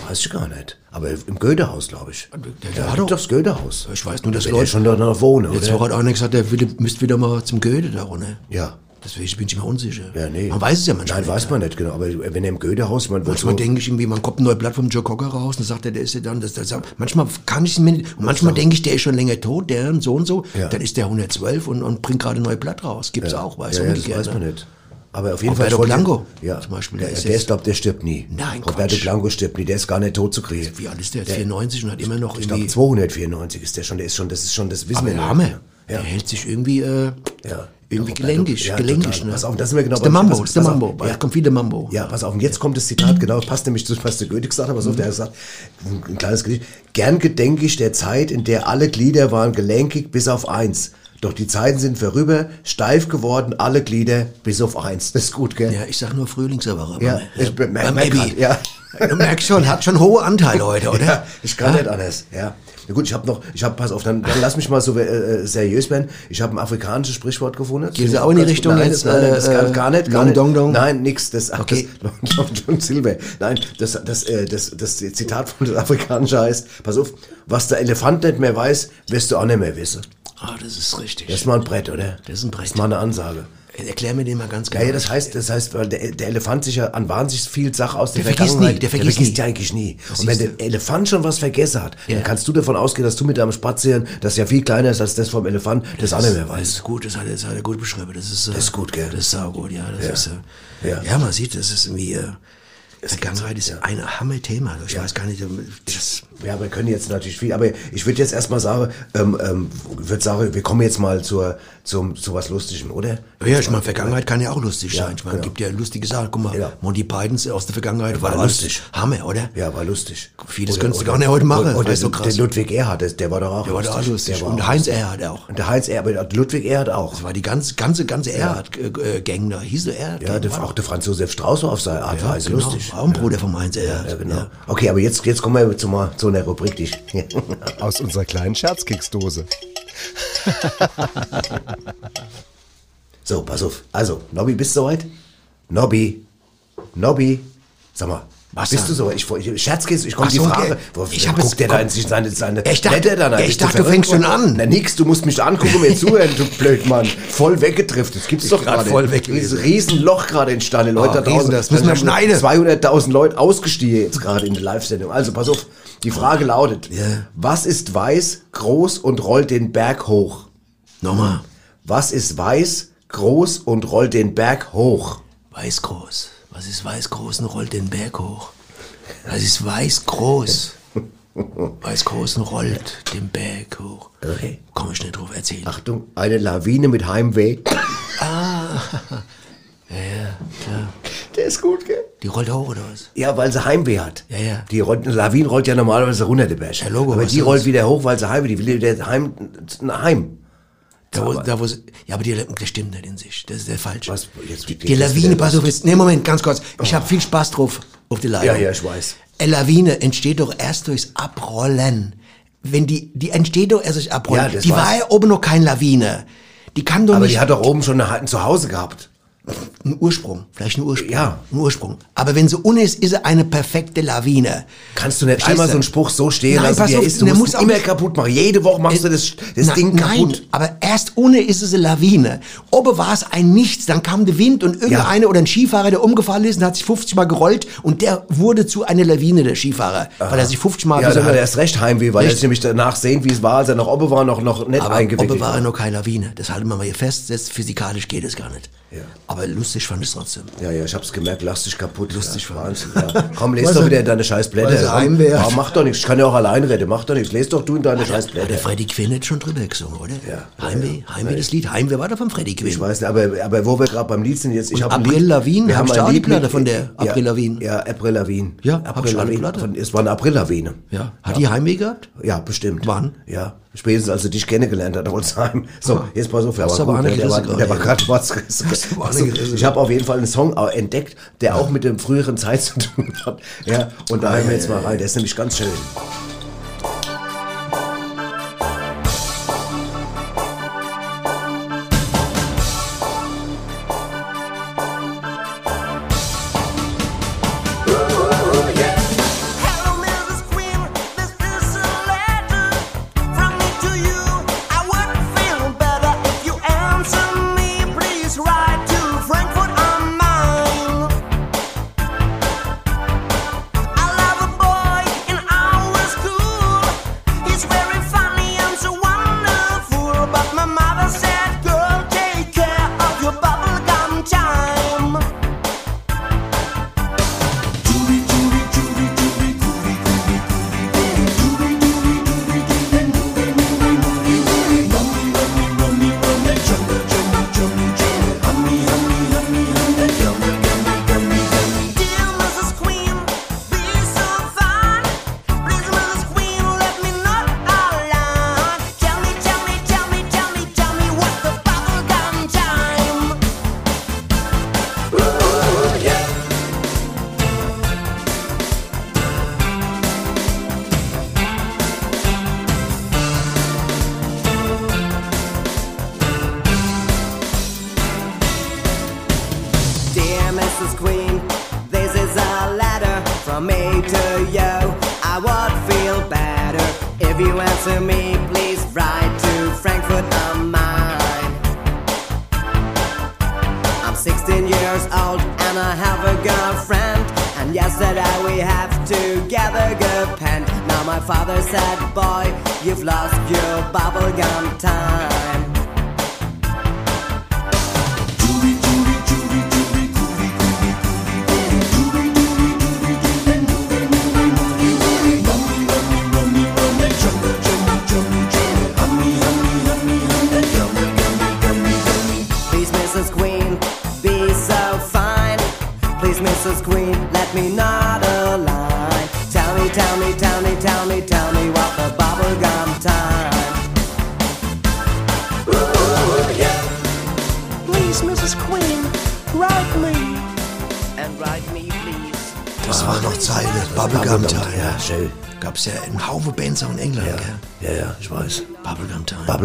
Weiß ich gar nicht. Aber im Goethehaus, glaube ich. der- der hat doch- das Goethehaus. Ich weiß nur, dass Leute schon da wohnen, Jetzt hat einer gesagt, er will, müsste wieder mal zum Goethe da runter. Ja. Deswegen bin ich mir unsicher. Ja, nee. Man weiß es ja manchmal Nein, weiß man nicht genau. Aber wenn er im Goethehaus, man Manchmal so, denke ich irgendwie, man kommt ein neues Blatt vom Joe Cocker raus und sagt er, der ist ja dann, das, das, manchmal kann ich es mir nicht, und manchmal denke ich, der ist schon länger tot, der und so und so, Ja. dann ist der 112 und, und bringt gerade ein neues Blatt raus. Gibt's auch, weiß ja, ja, das weiß man ne? nicht. Aber auf jeden Fall. Roberto ich wollte- Blanco Ja. zum Beispiel, Der, der ist der ist, glaub, der stirbt nie. Nein, Roberto Quatsch. Blanco stirbt nie. Der ist gar nicht tot zu kriegen. Wie alt ist der jetzt? 94 und hat immer noch Ich glaube, irgendwie... 294 ist der schon. Der ist schon, das ist schon, das wissen Aber wir der nicht. Hammer. Ja. Der hält sich irgendwie, äh, Ja. irgendwie gelenkig, ja, gelenkig. total. Ne? Pass auf, das sind wir genau ist der Mambo, ist der auf. Mambo. Ja. Ja. kommt wieder Mambo. Ja, pass auf, und jetzt kommt das Zitat, genau, passt nämlich zu, was der Goethe gesagt hat, pass auf, der hat gesagt, ein, ein kleines Gedicht, gern gedenke ich der Zeit, in der alle Glieder waren gelenkig bis auf eins. Doch die Zeiten sind vorüber, steif geworden, alle Glieder bis auf eins. Das ist gut, gell? Ja, ich sag nur Frühlingserwache. Ja, ich be- merk- Beim merk grad, ja. Du merkst schon, hat schon hohe Anteile heute, oder? Ja, ich kann nicht anders, ja. Na gut, ich habe noch, ich habe, pass auf, dann, dann lass mich mal so äh, seriös werden. Ich habe ein afrikanisches Sprichwort gefunden. Geht es auch in die. Richtung nein, jetzt, das, nein, das äh, gar, gar nicht, gar Long nicht. Dong Dong? Nein, nix, das, Okay. das Long John Silver. Nein, das, das, äh, das, das Zitat von das Afrikanische heißt, pass auf, was der Elefant nicht mehr weiß, wirst du auch nicht mehr wissen. Ah, das ist richtig. Das ist mal ein Brett, oder? Das ist ein Brett. Das ist mal eine Ansage. Erklär mir den mal ganz genau. ja, das heißt, das heißt, weil der, der Elefant sich ja an wahnsinnig viel Sache aus der, Der vergisst nie, der vergisst nie. ja eigentlich nie. Und siehst wenn der Elefant schon was vergessen hat, Ja. dann kannst du davon ausgehen, dass du mit deinem Spazieren, das ja viel kleiner ist als das vom Elefant, das, auch nicht mehr Das weißt. ist gut, das hat, er- das hat er gut beschrieben. Das ist, Das ist gut, gell? Das ist saugut, ja. Das Ja. Ist, äh, Ja. ja. man sieht, das ist irgendwie, äh, Vergangenheit ist ein Hammer-Thema. Also Ich weiß gar nicht, das, Ja, wir können jetzt natürlich viel, aber ich würde jetzt erstmal sagen, ähm, ähm, würde sagen, wir kommen jetzt mal zur, zum, zu was Lustigem, oder? ja, ich meine, Vergangenheit kann ja auch lustig Ja, sein. Ich meine, genau. gibt ja lustige Sachen. Guck mal, Ja. Monty Pythons aus der Vergangenheit war, war alles lustig. Hammer, oder? Ja, war lustig. Vieles könntest du gar nicht heute machen, Oder, oder der, krass. der Ludwig Erhard, der, der war doch auch Der war da auch lustig. Der war Und Heinz lustig. Erhard auch. Und der Heinz Erhard, aber Ludwig Erhard auch. Das war die ganze, ganze, ganze Erhard-Gang da. Hieß der Erhard? Ja, der, auch der Franz Josef Strauß war auf seine Art und Weise genau. lustig. Auch ein Bruder vom Heinz Erhard. Ja, genau. Okay, aber jetzt, jetzt kommen wir zu, mal, zu einer Rubrik, die ich, Aus unserer kleinen Scherzkeksdose. So, pass auf. Also, Nobby, bist du soweit? Nobby. Nobby. Sag mal, Was bist da? du soweit? Ich, ich Scherzkes, ich komme Ach die so, Frage. okay. Wo, Ich ich hab guckt jetzt- der da komm. in sich seine, seine ich dachte- Blätter dann ich du dachte, du verrückt fängst schon an. Na nix, du musst mich angucken, mir zuhören, du Blödmann. Voll weggetrifft. Das gibt's doch grad gerade. voll weg gewesen. Riesenloch gerade entstanden. Leute Ah, da draußen. riesen, das müssen wir haben schneiden. 200.000 Leute ausgestiegen jetzt gerade in der Live-Sendung. Also, pass auf. Die Frage lautet. Ja. Was ist weiß, groß und rollt den Berg hoch? Nochmal. Was ist weiß, groß und rollt den Berg hoch? Weiß groß. Was ist weiß groß und rollt den Berg hoch? Was ist weiß groß? Weiß groß und rollt den Berg hoch. Okay. Komm ich nicht drauf erzählen. Achtung, eine Lawine mit Heimweh. Klar. Der ist gut, gell? Die rollt hoch oder was? Ja, weil sie Heimweh hat. Ja, ja. Die rollt, eine Lawine rollt ja normalerweise runter, der Berg. Ja, Logo, aber die rollt wieder hoch, weil sie Heimweh, die will wieder heim, heim. Da, wo, da, wo, ja, aber die, das stimmt nicht in sich. Das ist der falsche. Was? Jetzt- die, die Lawine, pass auf jetzt. Nee, Moment, ganz kurz. Ich habe viel Spaß drauf auf die Leitung. Ja, ja, ich weiß. Eine Lawine entsteht doch erst durchs Abrollen. Wenn die, die entsteht doch erst durch Abrollen. Ja, die war ja oben noch keine Lawine. Die kann doch Aber nicht die hat doch oben schon ein Zuhause gehabt. Einen Ursprung. Vielleicht einen Ursprung. Ja. Einen Ursprung. Aber wenn sie un ist, ist sie eine perfekte Lawine. Kannst du nicht Verstehst einmal du? so einen Spruch so stehen Nein, lassen, wie er auf, ist? Du musst muss ihn auch immer kaputt machen. Jede Woche machst du das, das Na, Ding kaputt. Nein, aber erst ohne ist es eine Lawine. Oben war es ein Nichts, dann kam der Wind und irgendeiner oder ein Skifahrer, der umgefallen ist und hat sich 50 Mal gerollt und der wurde zu einer Lawine, der Skifahrer, weil er sich 50 Mal... Ja, wie so da hat er erst recht Heimweh, weil er nämlich danach sehen, wie es war, als er noch oben war, noch, noch nicht aber eingewickelt oben war er noch keine Lawine. Das halten wir mal hier fest, jetzt physikalisch geht es gar nicht. Ja. Aber lustig fand ich es trotzdem. Ja, ja, ich hab's gemerkt, lass dich kaputt. Lustig ja, Wahnsinn. Ja. Komm, les Was doch er- wieder deine scheiß Blätter. er hat. Ja, mach doch nichts, ich kann ja auch alleine reden, mach doch nichts. Les doch du in deine scheiß Hat Blätter. der Freddy Quinn jetzt schon drüber gesungen, oder? Ja. Heimweh, Heimweh, das Lied. Heimweh war doch vom Freddy Quinn. Ich weiß nicht, aber, aber wo wir gerade beim Lied sind, jetzt, ich habe Lied- Lavigne, wir hab haben ich ein da auch die Lied Platte von der Avril ja, Lavigne? Ja, April Lavigne. Ja, April eine. Von, es war eine April Lavigne. Ja. Hat die Heimweh gehabt? Ja, bestimmt. Wann? Ja, spätestens als er dich kennengelernt hat, Holzheim. So, jetzt pass auf, der war gut, eine der war, der war gerade gerade Also, Gerisse. Ich habe auf jeden Fall einen Song auch entdeckt, der auch mit dem früheren Zeit zu tun hat. Ja, und da hören wir jetzt mal rein. Der ist nämlich ganz schön.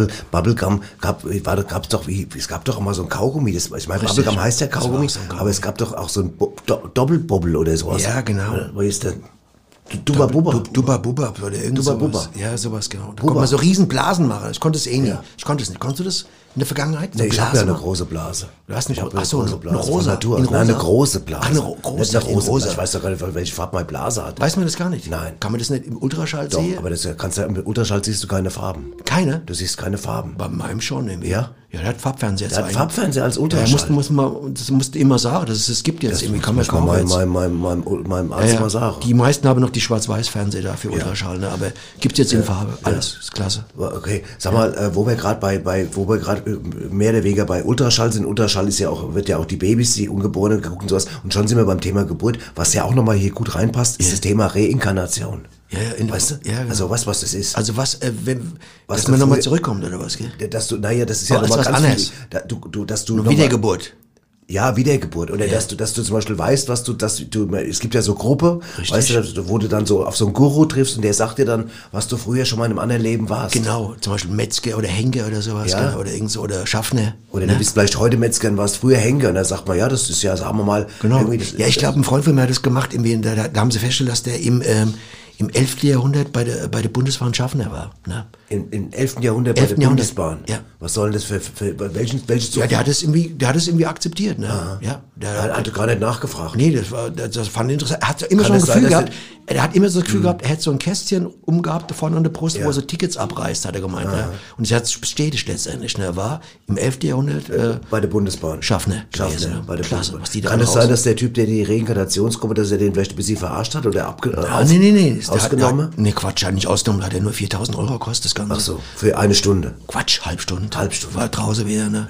Bubble, Bubblegum gab, war, gab's doch, wie, es gab doch immer so ein Kaugummi. Das, ich meine. Bubblegum heißt ja Kaugummi, so Kaugummi. aber es gab doch auch so ein Bo Do Doppelbobble oder sowas. Ja, genau. Oder, Wo ist denn? Duba Bubba. Dub- Dubba Bubba oder irgend Dubba sowas. Bubba. Ja, sowas genau. Da Bubba. konnte man so riesen Blasen machen. Ich konnte es eh nie. Ich konnte es nicht. Konntest du das in der Vergangenheit? So Nee, ich habe ja eine große Blase. Du hast hab Ach so, große eine- Blase. eine rosa. Natur. Nein, eine große Blase. Ach, eine ro- große, Nicht eine rosa. Blase. Ich weiß doch gar nicht, welche Farbe meine Blase hat. Weiß man das gar nicht? Nein. Kann man das nicht im Ultraschall Doch, sehen? aber das kannst du, im Ultraschall siehst du keine Farben. Keine? Du siehst keine Farben. Bei meinem schon irgendwie. Ja? Ja, der hat Farbfernseher. Der hat. Farbfernseher als Ultraschall. musste, muss man, das musste immer sagen, dass es es gibt jetzt irgendwie. Kann man muss kaum meinem, meinem, meinem, meinem, meinem Arzt Ja, mal sagen. Die meisten haben noch die Schwarz-Weiß-Fernseher da für Ultraschall, ne? aber gibt's jetzt in Farbe. Alles, ist klasse. Okay, sag mal, äh, wo wir gerade bei, bei, wo wir gerade mehr oder weniger bei Ultraschall sind. Ultraschall ist ja auch, wird ja auch die Babys, die Ungeborenen geguckt und sowas. Und schon sind wir beim Thema Geburt. Was ja auch nochmal hier gut reinpasst, ist das Thema Reinkarnation. Ja, ja, in, Weißt du? Ja, genau. Also du, was das ist? Also was, äh, wenn, Was dass da man nochmal zurückkommt oder was, gell? dass du, naja, das ist Oh, ja ist nochmal was ganz anderes. viel. Da, du, du, dass du Eine noch mal- Wiedergeburt. Ja, Wiedergeburt. Oder dass du, dass du zum Beispiel weißt, was du, dass du, es gibt ja so Gruppe, Richtig. weißt du, wo du dann so auf so einen Guru triffst und der sagt dir dann, was du früher schon mal in einem anderen Leben warst. Genau, zum Beispiel Metzger oder Henker oder sowas, Ja. gell? oder irgend so, oder Schaffner. Oder ne? du bist vielleicht heute Metzger und warst früher Henker. Und dann sagt man, ja, das ist ja, sagen wir mal, Genau. irgendwie das, Ja, ich glaube, ein Freund von mir hat das gemacht. Da, da, haben sie festgestellt, dass der im, ähm, im 11. Jahrhundert bei der, bei der Bundesbahn Schaffner war. Ne? Im, im 11. Jahrhundert bei 11. der Jahrhundert. Bundesbahn. Ja. Was soll denn das für, für, welchen, welches Ja, der hat es irgendwie, der hat es irgendwie akzeptiert. Ne? Ja, der, Er hatte gar nicht nachgefragt. Nee, das war, das, das fand ich interessant. Er hat immer Kann so ein sein, Gefühl dass gehabt, er hat immer so das Gefühl gehabt, er hätte so ein Kästchen umgehabt vorne an der Brust, wo Ja. er so Tickets abreißt, hat er gemeint. Ne? Und es hat es bestätigt letztendlich. Ne? Er war im 11. Jahrhundert äh, Bei der Bundesbahn. Schaffner. Schaffner, gewesen, ne? bei der Klasse, Bundesbahn. was die da Kann es sein, dass der Typ, der die Reinkarnationsgruppe, dass er den vielleicht ein bisschen verarscht hat oder abge auf- nee, nee, nee. Der hat- ausgenommen? Der hat, nee, Quatsch, hat nicht ausgenommen, hat er nur 4000 Euro gekostet, Ganze. Ach so, für eine Stunde. Quatsch, Halbstunde. Halbstunde. War draußen wieder, ne?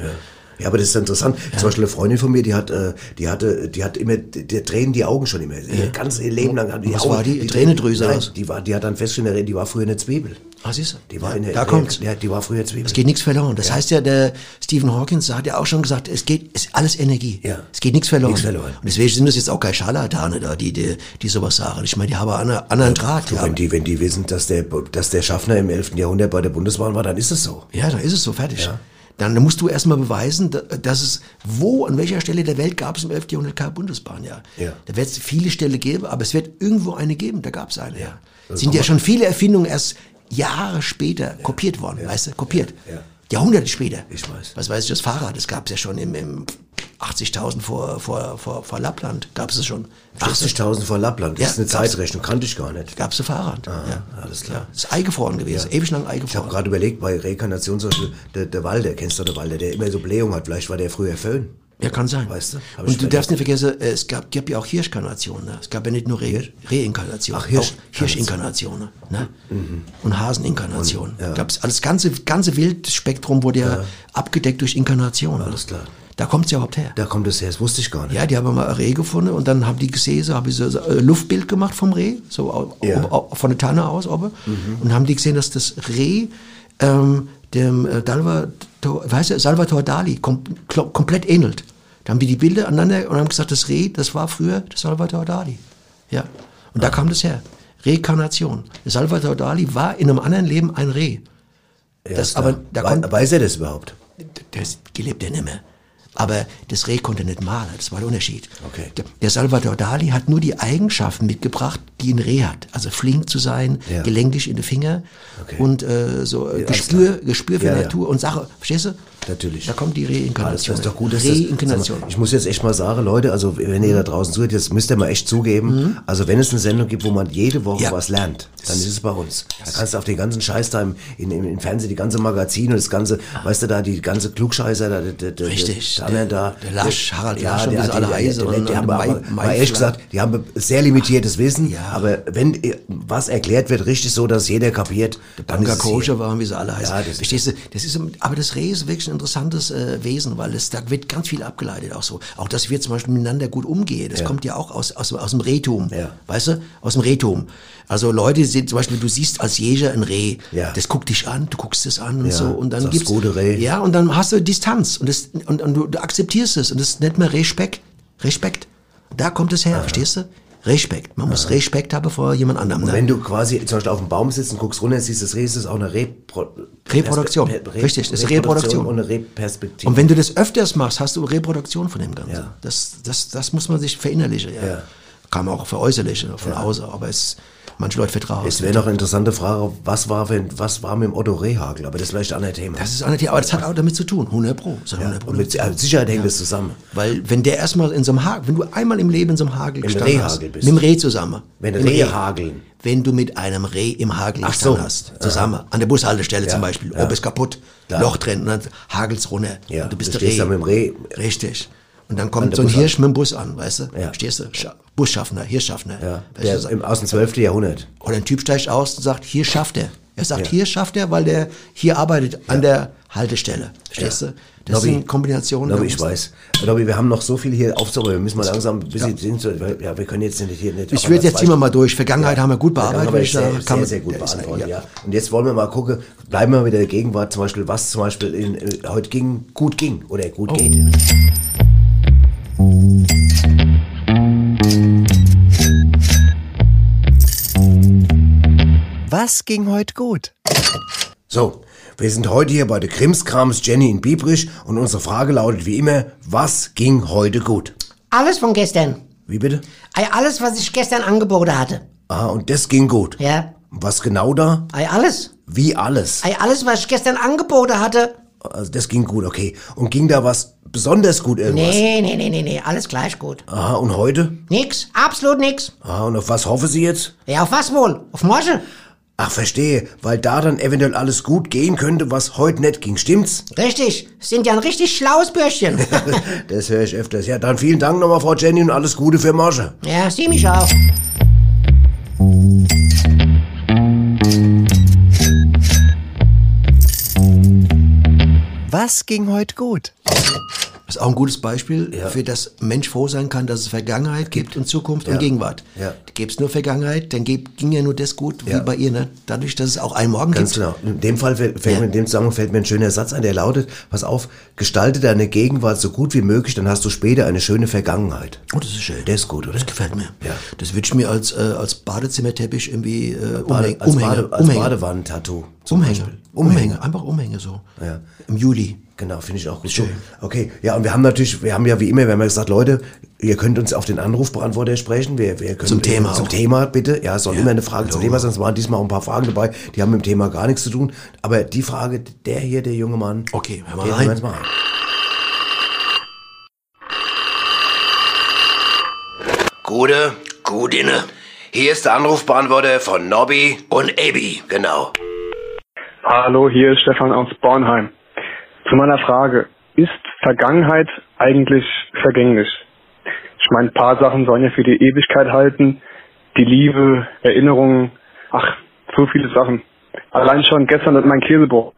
Ja, aber das ist interessant. Zum Beispiel eine Freundin von mir, die hat, äh, die hatte, die hat immer, die, die tränen die Augen schon immer. Ihr ganzes ihr Leben lang. Die Was Augen, war die? Tränendrüse Nein, aus? Die war, die hat dann festgestellt, die war früher eine Zwiebel. Ah, siehst du? Die war Ja, in der, da der- kommt's. Ja, die war früher Zwiebel. Es geht nichts verloren. Das heißt ja, der Stephen Hawkins hat ja auch schon gesagt, es geht, ist alles Energie. Ja. Es geht nichts verloren. Nichts verloren. Und deswegen sind das jetzt auch keine Scharlatane da, die, die, die sowas sagen. Ich meine, die haben einen anderen Draht. Ja, wenn, die, wenn die wissen, dass der, dass der Schaffner im 11. Jahrhundert bei der Bundesbahn war, dann ist es so. ja, dann ist es so fertig. Dann musst du erstmal beweisen, da- dass es, wo, an welcher Stelle der Welt gab es im 11. Jahrhundert keine Bundesbahn, ja. Ja. Da wird es viele Stellen geben, aber es wird irgendwo eine geben, da gab es eine, ja. Sind ja schon viele Erfindungen erst Jahre später kopiert worden, weißt du, kopiert. Ja. Jahrhunderte später. Ich weiß. Was weiß ich, das Fahrrad, das gab es ja schon im, im 80.000 vor, vor, vor, vor Lappland, gab es es schon. 80.000 vor Lappland, das Ja, ist eine. Zeitrechnung, kannte ich gar nicht. Gab es ein Fahrrad. ja. alles klar. Das ist eingefroren gewesen, ewig lang Ich habe eingefroren. gerade überlegt, bei Reinkarnation zum Beispiel, der, der Walder, kennst du den Walder, der immer so Blähung hat, vielleicht war der früher Föhn. Ja, kann sein. Weißt du? Hab Und du darfst nicht vergessen, äh, es gab, gab ja auch Hirschkarnationen. Ne? Es gab ja nicht nur Re Reinkarnationen, Ach, Hirsch- auch Hirschinkarnationen. Ne? Mhm. Und Haseninkarnationen. Gab's alles ganze ganze Wildspektrum wurde ja, abgedeckt durch Inkarnationen. Alles klar. Da kommt's ja überhaupt her. Da kommt es her, das wusste ich gar nicht. Ja, die haben mal ein Reh gefunden und dann haben die gesehen, so habe ich so so ein Luftbild gemacht vom Reh, so Ja. au- au- von der Tanne aus oben. Und haben die gesehen, dass das Reh ähm, dem äh, du, Salvatore Dali kom komplett ähnelt. Da haben die die Bilder aneinander und haben gesagt, das Reh, das war früher das Salvatore Dali. Ja. Und da kam das her. Rekarnation. Der Salvatore Dali war in einem anderen Leben ein Reh. Ja, das, aber da kommt, Weiß er das überhaupt? das lebt er nicht mehr. Aber das Reh konnte nicht malen, das war der Unterschied. Okay. Der- Der Salvador Dali hat nur die Eigenschaften mitgebracht, die ein Reh hat. Also flink zu sein, Ja. gelenkig in den Finger und äh, so äh, alles Gespür, Gespür für Ja, ja. Natur und Sache. Verstehst du? Natürlich. Da kommt die Reinkarnation. das ist doch gut. dass das- Reinkarnation. Sag mal, Ich muss jetzt echt mal sagen, Leute, also wenn ihr da draußen zuhört, das müsst ihr mal echt zugeben. Also wenn es eine Sendung gibt, wo man jede Woche Mhm. Ja. was lernt, dann ist es bei uns. Da kannst du auf den ganzen Scheiß da im, in, im, im Fernsehen, die ganze Magazin und das ganze, weißt du da, die ganze Klugscheißer da, der, der, der, Richtig. der, der, da, Der Lasch, Harald Lasch und der- alle heißen Die, die, die haben mal Mai- ehrlich gesagt, die haben sehr limitiertes Wissen, Ja. aber wenn was erklärt wird, richtig so, dass jeder kapiert, dann ist Banker es hier. Koscher waren, wie sie alle heißen. Ja, das- Verstehst du? Das ist, aber das Reh ist wirklich ein interessantes äh, Wesen, weil es, da wird ganz viel abgeleitet auch so. Auch, dass wir zum Beispiel miteinander gut umgehen. Das Ja. kommt ja auch aus, aus, aus dem Rehtum. Ja. Weißt du? Aus dem Rehtum. Also Leute sind zum Beispiel, du siehst als Jäger ein Reh. Ja. Das guckt dich an, du guckst es an und so. Und dann sagst, gibt's, gute Reh. Ja, und dann hast du Distanz. Und, das, und, und du, du akzeptierst es. Und das nennt man Respekt. Respekt. Da kommt es her, verstehst du? Respekt. Man muss Respekt haben vor jemand anderem. Und ne? wenn du quasi zum Beispiel auf dem Baum sitzt und guckst runter, siehst das Reh, ist es auch eine Repro Reproduktion. Perspe- Re- Richtig, das ist Reproduktion. und eine Reperspektive. Und wenn du das öfters machst, hast du Reproduktion von dem Ganzen. Ja. Das, das, das muss man sich verinnerlichen. Ja. Ja. Kann man auch veräußerlichen, von außen, aber es, manche Leute vertrauen. es wäre noch eine interessante Frage, was war, wenn, was war mit dem Otto Rehhagel? Aber das ist vielleicht ein anderes Thema. das ist auch nicht, aber das hat auch damit zu tun, 100 Pro. Das hat ja, 100 Pro mit tun. Sicherheit hängt das zusammen. Weil wenn der erstmal in so einem Hagel, wenn du einmal im Leben in so einem Hagel gestanden hast, Rehhagel bist. mit dem Reh zusammen. Wenn Im Rehe Reh. hageln. Wenn du mit einem Reh im Hagel Ach gestanden so. hast, zusammen, an der Bushaltestelle Ja, zum Beispiel, ja. ob es kaputt, Ja. Loch drin, und dann hagelt's runter. Ja, und du bist du der Reh. stehst da mit dem Reh. Richtig. Und dann An kommt so ein. Hirsch mit dem Bus an, weißt du? Ja. Stehst du? Scha Busschaffner, Hirschschaffner. Ja, Weißt du, im, aus dem 12. Jahrhundert. oder ein Typ steigt aus und sagt, hier schafft er. Er sagt, Ja. hier schafft er, weil der hier arbeitet, an der Haltestelle. Verstehst du? Das Nobby, sind Kombinationen. Nobby, ich weiß. Nobby, wir haben noch so viel hier aufzuräumen. Wir müssen mal langsam ein bisschen, so- ja, wir können jetzt nicht hier nicht. Ich würde jetzt ziehen wir mal durch. Vergangenheit haben wir gut bearbeitet. haben wir sehr, sehr, Kann man- sehr gut beantwortet, ja. ja. Und jetzt wollen wir mal gucken, bleiben wir in der Gegenwart, zum Beispiel, was zum Beispiel in, äh, heute ging, gut ging oder Oh. gut geht. Was ging heute gut? So, wir sind heute hier bei der Krimskrams Jenny in Biebrich und unsere Frage lautet wie immer, was ging heute gut? Alles von gestern. Wie bitte? Ei, alles, was ich gestern angeboten hatte. Ah, und das ging gut. Ja. Was genau da? Ei, alles. Wie alles? Ei, alles, was ich gestern angeboten hatte. Also das ging gut, okay. Und ging da was besonders gut irgendwas? Nee, nee, nee, nee, nee, alles gleich gut. Aha, und heute? Nix, absolut nix. Aha, und auf was hoffen Sie jetzt? Ja, auf was wohl? Auf Mosche? Ach, verstehe, weil da dann eventuell alles gut gehen könnte, was heute nicht ging, stimmt's? Richtig, sind ja ein richtig schlaues Bürschchen. Das höre ich öfters. Ja, dann vielen Dank nochmal, Frau Jenny, und alles Gute für Mosche. ja, sie mich auch. Was ging heute gut? Das ist auch ein gutes Beispiel für das Mensch froh sein kann, dass es Vergangenheit gibt und Zukunft Ja. und Gegenwart. Ja. Gäbe es nur Vergangenheit, dann gäb, ging ja nur das gut wie Ja. bei ihr. Ne? Dadurch, dass es auch einen Morgen Ganz gibt. genau. In dem Fall fällt, Ja. mir, in dem Zusammenhang fällt mir ein schöner Satz ein, der lautet, pass auf, gestalte deine Gegenwart so gut wie möglich, dann hast du später eine schöne Vergangenheit. Oh, das ist schön. Der ist gut, oder? Das gefällt mir. Ja. Das würde ich mir als, äh, als Badezimmerteppich irgendwie äh, Bade, umhängen. als. Bade, als Umhänge. Badewand-Tattoo. zum Umhänge. Einfach Umhänge so. Ja. Im Juli. Genau, finde ich auch gut. Schön. Okay, ja, und wir haben natürlich, wir haben ja wie immer, wir haben ja gesagt, Leute, ihr könnt uns auf den Anrufbeantworter sprechen. Wir, wir können, Zum Thema Zum auch. Thema, bitte. Ja, es soll Ja, immer eine Frage zum hallo. Thema sein. Es waren diesmal auch ein paar Fragen dabei, die haben mit dem Thema gar nichts zu tun. Aber die Frage, der hier, der junge Mann. Okay, hör mal rein. uns mal rein. Gute, Gudine. hier ist der Anrufbeantworter von Nobby. Und Abby. Genau. Hallo, hier ist Stefan aus Bornheim. Zu meiner Frage, ist Vergangenheit eigentlich vergänglich? Ich meine, ein paar Sachen sollen ja für die Ewigkeit halten. Die Liebe, Erinnerungen, ach, so viele Sachen. Allein schon gestern mit meinem Käsebrot.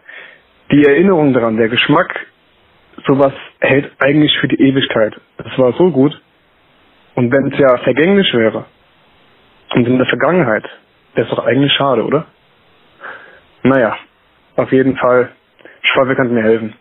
Die Erinnerung daran, der Geschmack, sowas hält eigentlich für die Ewigkeit. Das war so gut. Und wenn es ja vergänglich wäre und in der Vergangenheit, wäre es doch eigentlich schade, oder? Naja, auf jeden Fall. Ich hoffe, ihr könnt mir helfen.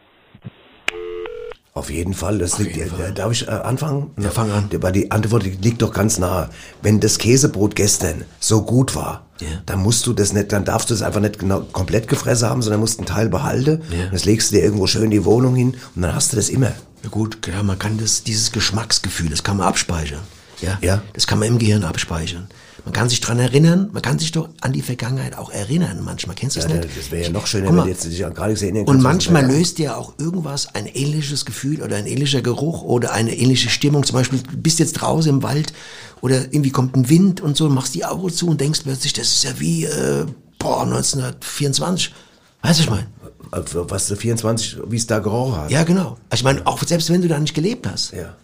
Auf jeden Fall. Das liegt, jeden Fall. äh, Darf ich äh, anfangen? Ja, fang an. Aber die Antwort liegt doch ganz nahe. Wenn das Käsebrot gestern so gut war, Ja. dann musst du das nicht, dann darfst du es einfach nicht genau komplett gefressen haben, sondern musst einen Teil behalten. Ja. Und das legst du dir irgendwo schön in die Wohnung hin und dann hast du das immer. Ja gut, klar, man kann das, dieses Geschmacksgefühl, das kann man abspeichern. Ja? Ja. Das kann man im Gehirn abspeichern. Man kann sich dran erinnern, man kann sich doch an die Vergangenheit auch erinnern manchmal. Kennst du Ja, das nicht? das wäre ja noch schöner, mal, wenn jetzt dich an nichts erinnern Und was manchmal löst dir auch irgendwas ein ähnliches Gefühl oder ein ähnlicher Geruch oder eine ähnliche Stimmung. Zum Beispiel, du bist jetzt draußen im Wald oder irgendwie kommt ein Wind und so, machst die Augen zu und denkst plötzlich, das ist ja wie, äh, boah, 1924. Weißt du, was ich meine? Also, Was du 24, wie es da gerochen hat. Ja, genau. Also ich meine, auch selbst wenn du da nicht gelebt hast. Ja.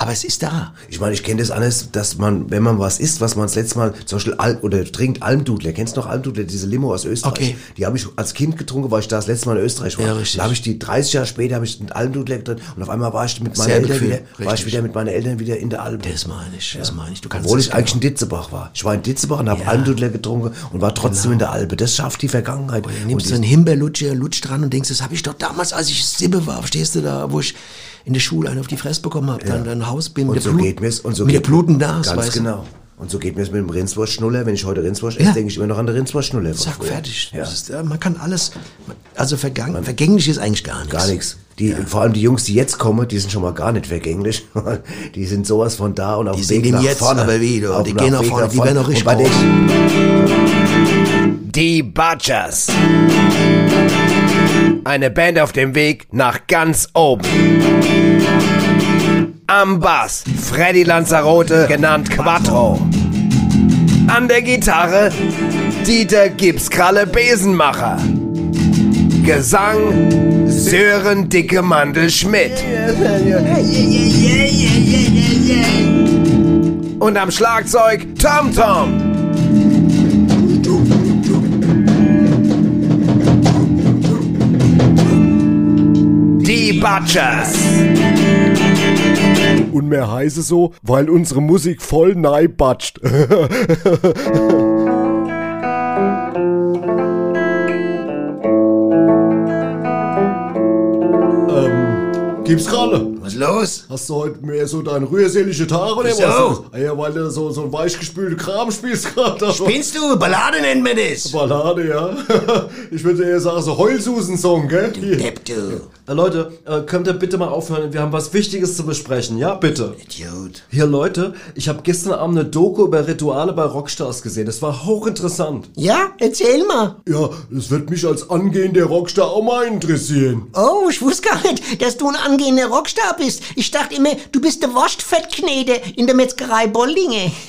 Aber es ist da. Ich meine, ich kenne das alles, dass man, wenn man was isst, was man das letzte Mal, zum Beispiel Al oder trinkt Almdudler. Kennst du noch Almdudler, diese Limo aus Österreich? Okay. Die habe ich als Kind getrunken, weil ich da das letzte Mal in Österreich war. Ja, richtig. Da habe ich die 30 Jahre später habe ich einen Almdudler drin und auf einmal war ich mit meinen Eltern Gefühl, wieder, war ich wieder mit meinen Eltern wieder in der Alm. Das meine ich, das meine ich. Du kannst Obwohl ich eigentlich genau. in Ditzebach war. Ich war in Ditzebach und habe Ja. Almdudler getrunken und war trotzdem in der Alpe. Das schafft die Vergangenheit. Du Und nimmst so einen Himbeerlutscher, lutscht dran und denkst, das habe ich doch damals, als ich Sibbe war, verstehst du da, wo ich in der Schule einen auf die Fresse bekommen habe, dann ein Haus bin und mit so der Blut, geht mir's und so mit der geht blutenden Nase, Ganz genau. Und so geht mir's mit dem Rindswurstschnuller. Wenn ich heute Rindswurst esse, Ja. denke ich immer noch an der Rindswurstschnuller. Zack, fertig. Ja. Ist, ja, man kann alles, also vergangen, vergänglich ist eigentlich gar nichts. Gar nichts. Die, Vor allem die Jungs, die jetzt kommen, die sind schon mal gar nicht vergänglich. die sind sowas von da und auf Die dem sind Weg im nach Jetzt, vorne. aber wie, du, die gehen nach Weg vorne, die werden noch richtig den- Die Butchers. Eine Band auf dem Weg nach ganz oben. Am Bass Freddy Lanzarote, genannt Quattro. An der Gitarre Dieter Gipskralle Besenmacher. Gesang Sören Dicke Mandel Schmidt. Und am Schlagzeug Tom Tom. Die Butchers. Und mehr heiße so, weil unsere Musik voll nei batscht. ähm, gibt's gerade? Los? Hast du heute mehr so deine rührselige Tage oder Wieso? was? Ah ja, weil du so, so ein weichgespülten Kram spielst gerade. Spinnst du? Ballade nennt man das. Ballade, ja. Ich würde eher sagen, so Heulsusen-Song, gell? Depp, du. Äh, Leute, äh, könnt ihr bitte mal aufhören? Wir haben was Wichtiges zu besprechen, ja? Bitte. Idiot. Hier, Leute, ich habe gestern Abend eine Doku über Rituale bei Rockstars gesehen. Das war hochinteressant. Ja, erzähl mal. Ja, das wird mich als angehender Rockstar auch mal interessieren. Oh, ich wusste gar nicht, dass du ein angehender Rockstar bist. Ich dachte immer, du bist der Wurstfettknete in der Metzgerei Bollinge.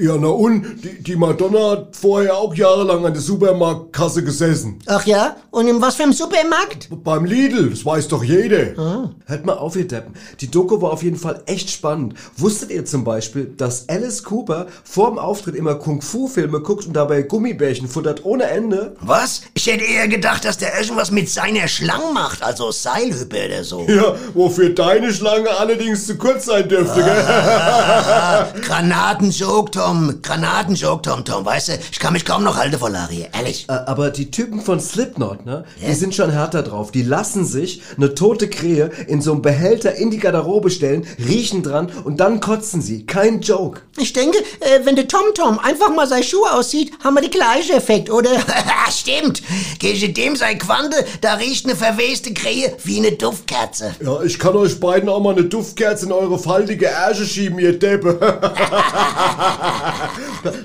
Ja, na und? Die, die Madonna hat vorher auch jahrelang an der Supermarktkasse gesessen. Ach ja? Und in was für einem Supermarkt? Beim Lidl, das weiß doch jeder. Hört mal auf, ihr Deppen. Die Doku war auf jeden Fall echt spannend. Wusstet ihr zum Beispiel, dass Alice Cooper vorm Auftritt immer Kung-Fu-Filme guckt und dabei Gummibärchen futtert ohne Ende? Was? Ich hätte eher gedacht, dass der irgendwas mit seiner Schlange macht, also Seilhüppe oder so. Ja, wofür deine Schlange allerdings zu kurz sein dürfte, Ah, gell? Granatenjoke, Tom. Granatenjoke, Tom, Tom. Weißt du, ich kann mich kaum noch halten vor Larry. Ehrlich. Aber die Typen von Slipknot, ne, die sind schon härter drauf. Die lassen sich eine tote Krähe in so einem Behälter in die Garderobe stellen, riechen dran und dann kotzen sie. Kein Joke. Ich denke, äh, wenn der TomTom einfach mal seine Schuhe aussieht, haben wir den gleichen Effekt, oder? Stimmt. In dem sein Quante, da riecht eine verweste Krähe wie eine Duftkerze. Ja, ich kann euch beiden auch mal eine Duftkerze in eure faltige Ärsche schieben, ihr Deppe.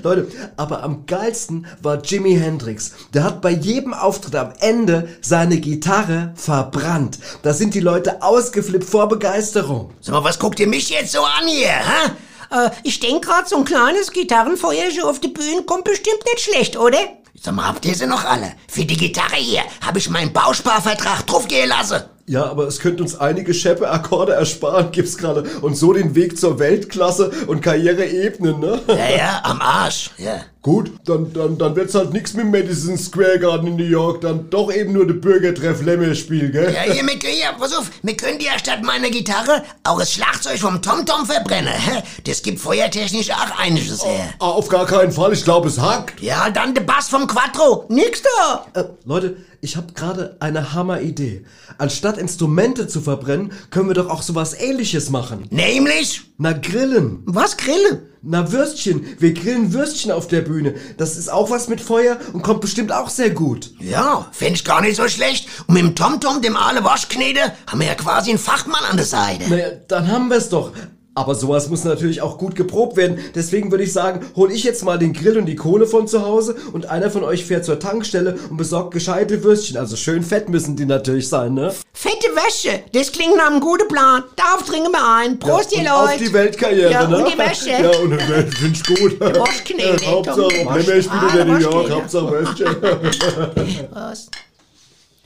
Leute, aber am geilsten war Jimi Hendrix. Der hat bei jedem Auftritt am Ende seine Gitarre verbrannt. Da sind die Leute ausgeflippt vor Begeisterung. Sag mal, was guckt ihr mich jetzt so an hier, hä? Äh, ich denke gerade, so ein kleines Gitarrenfeuerchen auf der Bühne kommt bestimmt nicht schlecht, oder? Sag mal, habt ihr sie noch alle? Für die Gitarre hier habe ich meinen Bausparvertrag draufgehen lassen. Ja, aber es könnte uns einige scheppe Akkorde ersparen, gibt's gerade. Und so den Weg zur Weltklasse und Karriere ebnen, ne? Ja, ja, am Arsch, ja. Gut, dann, dann, dann wird's halt nix mit Madison Square Garden in New York, dann doch eben nur der Bürgertreff Lemmer-Spiel, gell? Ja, hier, können- ja, pass auf, wir können dir statt meiner Gitarre auch das Schlagzeug vom TomTom verbrennen. hä? Das gibt feuertechnisch auch einiges her. Ah, auf gar keinen Fall, ich glaube, es hackt. Ja, dann der Bass vom Quattro. Nix da. Äh, Leute, ich habe gerade eine Hammeridee. Anstatt Instrumente zu verbrennen, können wir doch auch sowas ähnliches machen. Nämlich? Na, grillen. Was grillen? Na, Würstchen. Wir grillen Würstchen auf der Bühne. Das ist auch was mit Feuer und kommt bestimmt auch sehr gut. Ja, fänd ich gar nicht so schlecht. Und mit dem TomTom, dem Aale Waschknete, haben wir ja quasi einen Fachmann an der Seite. Naja, dann haben wir's doch. Aber sowas muss natürlich auch gut geprobt werden. Deswegen würde ich sagen, hol ich jetzt mal den Grill und die Kohle von zu Hause und einer von euch fährt zur Tankstelle und besorgt gescheite Würstchen. Also schön fett müssen die natürlich sein, ne? Fette Wäsche, das klingt nach einem guten Plan. Darauf trinken wir ein. Prost, ihr und Leute. Auf die Weltkarriere, ja, ne? und die Wäsche. Ja, und die Welt finde ich gut. Waschknete, Ja, Hauptsache, Waschknete. Hauptsache Wäsche. Prost.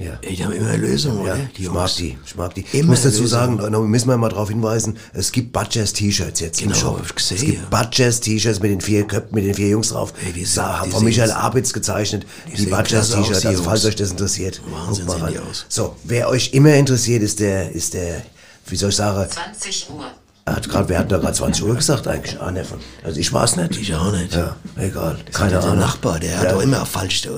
Ja. Die haben immer Lösungen, Ja, oder? Die ich mag die, ich mag die. Ich Immer muss dazu sagen, da müssen wir mal darauf hinweisen, es gibt Budjazz T-Shirts jetzt im Genau, Shop. hab ich gesehen, Es gibt ja. Budjazz T-Shirts mit den vier Köpfen, mit den vier Jungs drauf. Ey, die die sind- haben die von Michael Abitz gezeichnet. Die, klasse aus, T-Shirts, die also falls Jungs. euch das interessiert. Wahnsinn guckt mal die aus. So, wer euch immer interessiert, ist der, ist der, wie soll ich sagen, 20 Uhr. Er hat gerade, wer hat da gerade 20 Uhr gesagt eigentlich? Ah, ne, von, also ich war's nicht. Ich auch nicht. Ja, egal. Das Keine hat der Ahnung. Nachbar, der hat Ja. doch immer falsch, äh,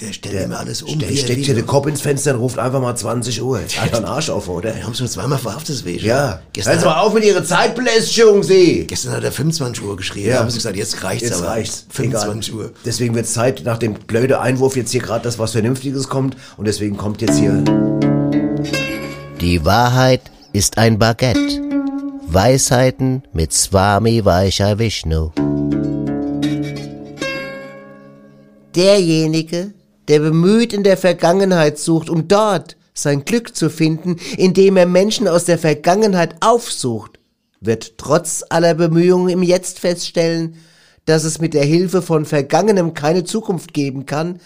der stellt immer alles um. Der er steckt hier den Kopf ins Fenster und ruft einfach mal 20 Uhr. Jetzt hat er einen Arsch auf, oder? Wir haben schon zweimal verhaftet, deswegen. Ja. Gestern, Hören Sie mal auf mit Ihrer Zeitbelästigung, Sie. gestern hat er 25 Uhr geschrieben. Ja. Da haben sie gesagt, jetzt reicht's Jetzt aber. reicht's. 25 Egal. Uhr. Deswegen wird es Zeit, nach dem blöden Einwurf jetzt hier gerade das, was Vernünftiges kommt. Und deswegen kommt jetzt hier... Die Wahrheit ist ein Baguette. Weisheiten mit Swami Vaishya Vishnu. Derjenige, der bemüht in der Vergangenheit sucht, um dort sein Glück zu finden, indem er Menschen aus der Vergangenheit aufsucht, wird trotz aller Bemühungen im Jetzt feststellen, dass es mit der Hilfe von Vergangenem keine Zukunft geben kann,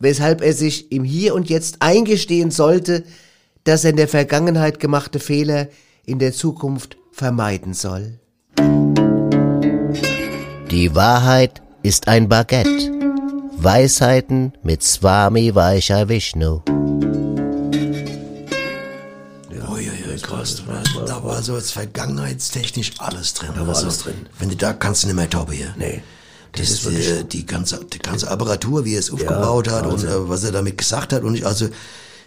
weshalb er sich im Hier und Jetzt eingestehen sollte, dass er in der Vergangenheit gemachte Fehler in der Zukunft vermeiden soll. Die Wahrheit ist ein Baguette. Weisheiten mit Swami Vaishya Vishnu. Da, war so jetzt vergangenheitstechnisch alles drin. Da war alles drin. Wenn du da kannst du nicht mehr toppen hier. Nee. Das, ist die, die, ganze, die ganze Apparatur, wie er es aufgebaut hat und äh, was er damit gesagt hat. Und ich, also,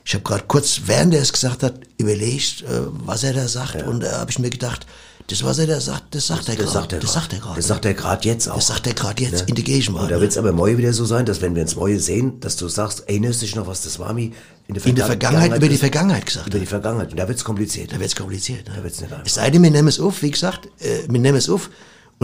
ich habe gerade kurz, während er es gesagt hat, überlegt, äh, was er da sagt. Und da habe ich mir gedacht, das, was er da sagt, das sagt er Das gerade. er Das grad. sagt er gerade. Das sagt er gerade jetzt auch. Das sagt er gerade jetzt Ja. in der Gegenwart. Und da wird es aber morgen wieder so sein, dass wenn wir uns morgen sehen, dass du sagst, erinnerst dich noch, was das Swami in der, In der Vergangenheit über die Vergangenheit gesagt Über die Vergangenheit. Und da wird es kompliziert. Da wird's kompliziert. Ne? Da wird's nicht einfach. Es sei denn, wir nehmen es auf, wie gesagt, äh, wir nehmen es auf.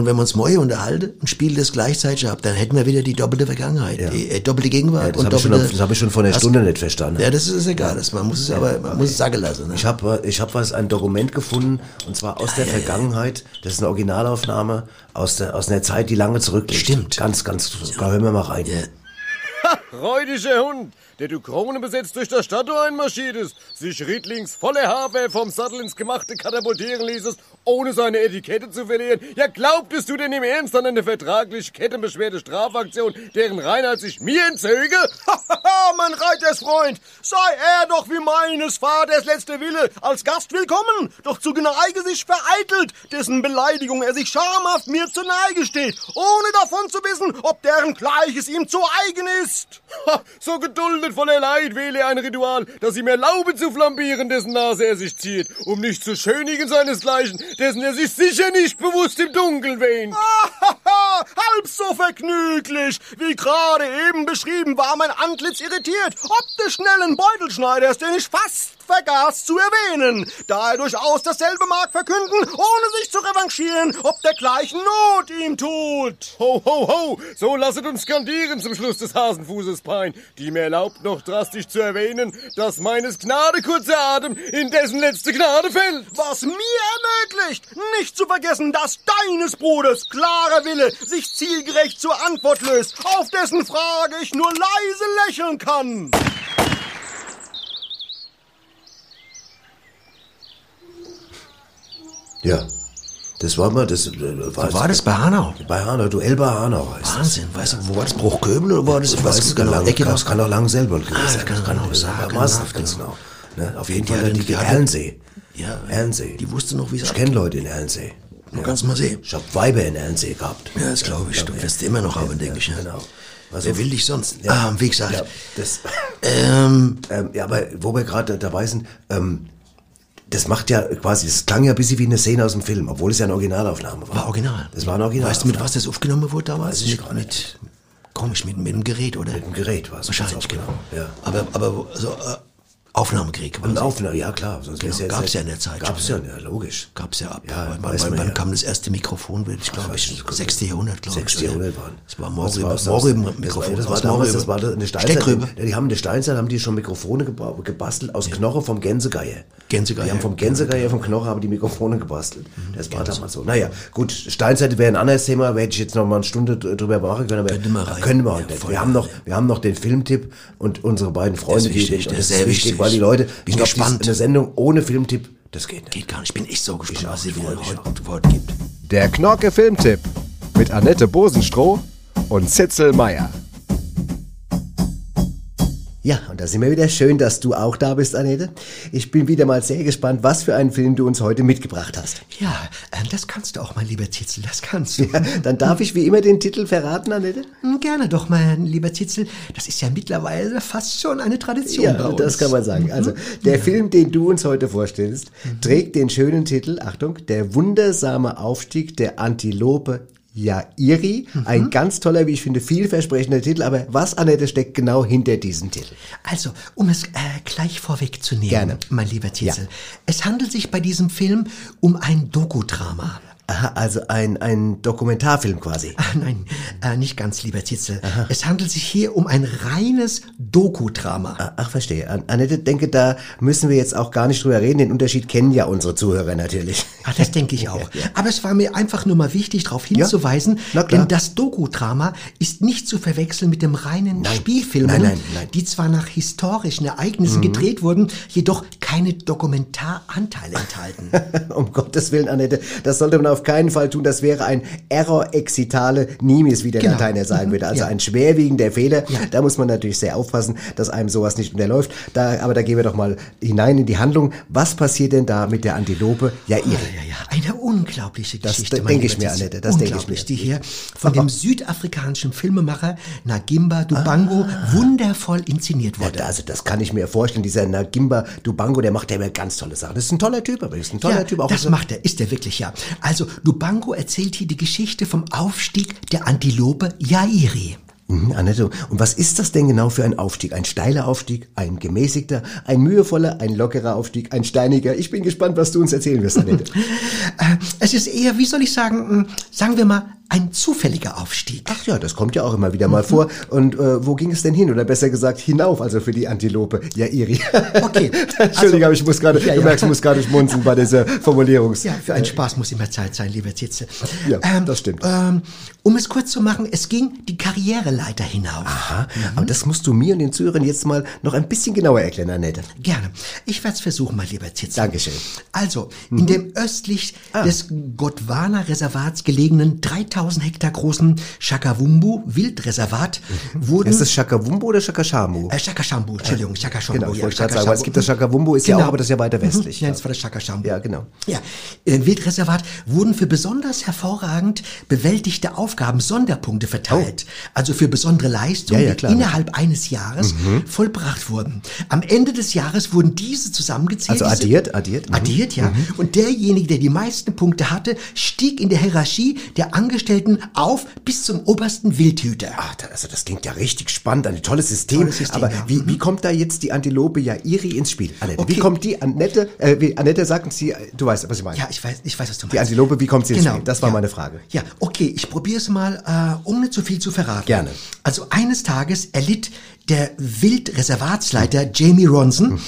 Und wenn wir uns morgen unterhalten und spielen das gleichzeitig ab, dann hätten wir wieder die doppelte Vergangenheit, die äh, doppelte Gegenwart Ja, das habe ich, schon- hab ich schon vor einer Stunde nicht verstanden. Ja, das ist egal. Das, man muss es aber, man muss es sagen lassen. Ne? Ich habe ich hab was, ein Dokument gefunden, und zwar aus der Vergangenheit. Das ist eine Originalaufnahme aus, der, aus einer Zeit, die lange zurückliegt. Stimmt. Ganz, ganz, da hören wir mal rein. Räudischer Hund, der du Krone besetzt durch das Statue einmarschiert ist, sich Riedlings volle Hafer vom Sattel ins Gemachte katapultieren ließest, ohne seine Etikette zu verlieren. Ja, glaubtest du denn im Ernst an eine vertraglich kettenbeschwerte Strafaktion, deren Reinheit sich mir entzöge? Hahaha, mein Reitersfreund, sei er doch wie meines Vaters letzter Wille, als Gast willkommen, doch zu Geneige sich vereitelt, dessen Beleidigung er sich schamhaft mir zur Neige steht, ohne davon zu wissen, ob deren Gleiches ihm zu eigen ist. Ha, so geduldet voller Leid wähle ein Ritual, das ihm erlaube zu flambieren, dessen Nase er sich zieht, um nicht zu schönigen seinesgleichen, dessen er sich sicher nicht bewusst im Dunkeln wähnt. Hahaha, halb so vergnüglich, wie gerade eben beschrieben war mein Antlitz irritiert, ob des schnellen Beutelschneiders, den ich fast vergaß zu erwähnen, da er durchaus dasselbe mag verkünden, ohne sich zu revanchieren, ob dergleichen Not ihm tut. Ho, ho, ho! So lasset uns skandieren zum Schluss des Hasenfußes Pein, die mir erlaubt noch drastisch zu erwähnen, dass meines Gnade kurzer Atem in dessen letzte Gnade fällt. Was mir ermöglicht, nicht zu vergessen, dass deines Bruders klarer Wille sich zielgerecht zur Antwort löst, auf dessen Frage ich nur leise lächeln kann. Ja. Das war mal, das äh, war, Wo war das bei Hanau? Bei Hanau, Duell bei Hanau heißt Wahnsinn, weißt du, wo war das? Bruchköbel oder war das? das. Was Das ist kann, genau? lang, Ecke das kann auch lang selber gewesen Ah, sein. das kann gewesen sagen, ganz genau. Ne? Auf jeden Fall die, die Erlensee. Ja, Erlensee. die wusste noch, wie es Ich kenne Leute in Erlensee. Du kannst mal sehen. Ich hab Weiber in Erlensee gehabt. Ja, das glaube ich. Du wirst immer noch haben, denke ich. Ja. Genau. Wer will dich sonst? Ja. Ah, wie gesagt. Ja, das, Ähm, ähm, ja, aber wo wir gerade dabei sind, ähm, das macht ja quasi, das klang ja ein bisschen wie eine Szene aus dem Film, obwohl es ja eine Originalaufnahme war. War original. Das war eine Originalaufnahme. Weißt du, mit was das aufgenommen wurde damals? Weiß ich mit, gar mit, komisch, mit, mit dem Gerät, oder? Mit dem Gerät war es. Wahrscheinlich, genau. Ja. Aber, aber so, Aufnahmegerät Und Aufnahme, ja klar. Sonst Genau, jetzt- gab's ja in der Zeit Gab's schon, ja, ja, logisch. Gab's ja ab. Ja, wann, weiß wann, wann ja. kam das erste Mikrofon? Ich glaube, ich, 6. Jahrhundert, glaube ich. 6. oder? Jahrhundert waren. Das war Das Morgenmikrofon. Das war, das war das war eine Steinzeit. Ja, die haben in der Steinzeit haben die schon Mikrofone geba- gebastelt aus Knochen vom Gänsegeier. Gänsegeier. Die haben vom Gänsegeier, vom Knochen haben die Mikrofone gebastelt. Das war damals so. Naja, gut, Steinzeit wäre ein anderes Thema, hätte ich jetzt noch mal eine Stunde dr- drüber machen können, aber rein. können wir heute Ja, nicht. Wir haben noch, den Filmtipp und unsere beiden Freunde, Das die, das ist sehr wichtig. Weil die Leute, Bin ich glaube, gespannt. eine Sendung ohne Filmtipp, das geht nicht. Geht gar nicht. Ich bin echt so gespannt, was sie ich wieder heute, heute gibt. Der Knorke Filmtipp mit Annette Bosenstroh und Zitzel Meyer. Ja, und da sind wir wieder. Schön, dass du auch da bist, Annette. Ich bin wieder mal sehr gespannt, was für einen Film du uns heute mitgebracht hast. Ja, ähm, das kannst du auch, mein lieber Zitzel, das kannst du. Ja, dann darf ich wie immer den Titel verraten, Annette? Hm, Gerne doch, mein lieber Zitzel. Das ist ja mittlerweile fast schon eine Tradition Ja, das kann man sagen. Also, der Film, den du uns heute vorstellst, trägt den schönen Titel, Achtung, Der wundersame Aufstieg der Antilope Yairi. Ein ganz toller, wie ich finde, vielversprechender Titel. Aber was, Annette, steckt genau hinter diesem Titel? Also, um es äh, gleich vorwegzunehmen, Gerne. mein lieber Zitzel. Es handelt sich bei diesem Film um ein Dokudrama. Aha, also ein, ein Dokumentarfilm quasi. Ah, nein, äh, nicht ganz, lieber Zitzel. Es handelt sich hier um ein reines Dokudrama. Ah, Ach, verstehe. An Annette, denke, da müssen wir jetzt auch gar nicht drüber reden. Den Unterschied kennen ja unsere Zuhörer natürlich. Ah, das denke ich auch. Aber es war mir einfach nur mal wichtig, darauf hinzuweisen, klar. denn das Dokudrama ist nicht zu verwechseln mit dem reinen Spielfilm, Nein, nein, nein. die zwar nach historischen Ereignissen gedreht wurden, jedoch keine Dokumentaranteile enthalten. um Gottes Willen, Annette, das sollte man auf keinen Fall tun. Das wäre ein Error excitale nimis, wie der Genau. Lateiner sagen Mhm, würde. Also ja. ein schwerwiegender Fehler. Ja. Da muss man natürlich sehr aufpassen, dass einem sowas nicht unterläuft. Da, aber da gehen wir doch mal hinein in die Handlung. Was passiert denn da mit der Antilope Jair? Ja, ja, eine unglaubliche Das Geschichte. mein denke ich mir. Annette, das denke ich mir. die hier von dem südafrikanischen Filmemacher Nagimba Dubango wundervoll inszeniert Ja, wurde. da- also das kann ich mir vorstellen. Dieser Nagimba Dubango, der macht ja immer ganz tolle Sachen. Das ist ein toller Typ, aber ist ein toller ja, Typ. Auch das so- macht er, ist er wirklich, ja. Also, Dubango erzählt hier die Geschichte vom Aufstieg der Antilope Yairi. Mhm, Annette, und was ist das denn genau für ein Aufstieg? Ein steiler Aufstieg, ein gemäßigter, ein mühevoller, ein lockerer Aufstieg, ein steiniger? Ich bin gespannt, was du uns erzählen wirst, Annette. Äh, es ist eher, wie soll ich sagen, mh, sagen wir mal, ein zufälliger Aufstieg. Ach ja, das kommt ja auch immer wieder mal vor. Und äh, wo ging es denn hin? Oder besser gesagt, hinauf, also für die Antilope Jairi. Okay. Entschuldige, aber ich muss gerade, Ja, ja. du merkst, ich muss gerade schmunzeln bei dieser Formulierung. Ja, für einen Spaß muss immer Zeit sein, lieber Zitze. Ja, das stimmt. Ähm, um es kurz zu machen, es ging die Karriereleiter hinauf. Aha, aber das musst du mir und den Zuhörern jetzt mal noch ein bisschen genauer erklären, Annette. Gerne. Ich werde es versuchen, mein lieber Zitze. Dankeschön. Also, Mhm. in dem östlich Ah. des Gondwana-Reservats gelegenen 3000 Hektar großen Shakawumbu-Wildreservat wurden... Ist das Shakawumbu oder Shakashamu? Äh, Shakashambu, Entschuldigung, Shakashambu. Genau, ich ja, gerade sagen, weil es gibt das Shakawumbu, ist ja Genau. auch, aber das ist ja weiter westlich. Mhm. Ja, das war das Shakashambu. Ja, genau. Ja, im Wildreservat wurden für besonders hervorragend bewältigte Aufgaben Sonderpunkte verteilt. Also für besondere Leistungen. Ja, ja, die innerhalb eines Jahres Mhm. vollbracht wurden. Am Ende des Jahres wurden diese zusammengezählt. Also diese- addiert, addiert. Mhm. Addiert, ja. Und derjenige, der die meisten Punkte hatte, stieg in der Hierarchie der Angestellten auf bis zum obersten Wildhüter. Ach, also das klingt ja richtig spannend, ein tolles System. Tolles System, aber wie, wie kommt da jetzt die Antilope Jairi ins Spiel? Annette, wie Okay. kommt die Annette, äh, wie Annette sagt sie, du weißt, was ich meine. Ja, ich weiß, ich weiß, was du meinst. Die Antilope, wie kommt sie ins Genau, Spiel? Das war ja. meine Frage. Ja, okay, ich probiere es mal, äh, um nicht zu viel zu verraten. Gerne. Also eines Tages erlitt der Wildreservatsleiter Jamie Ronson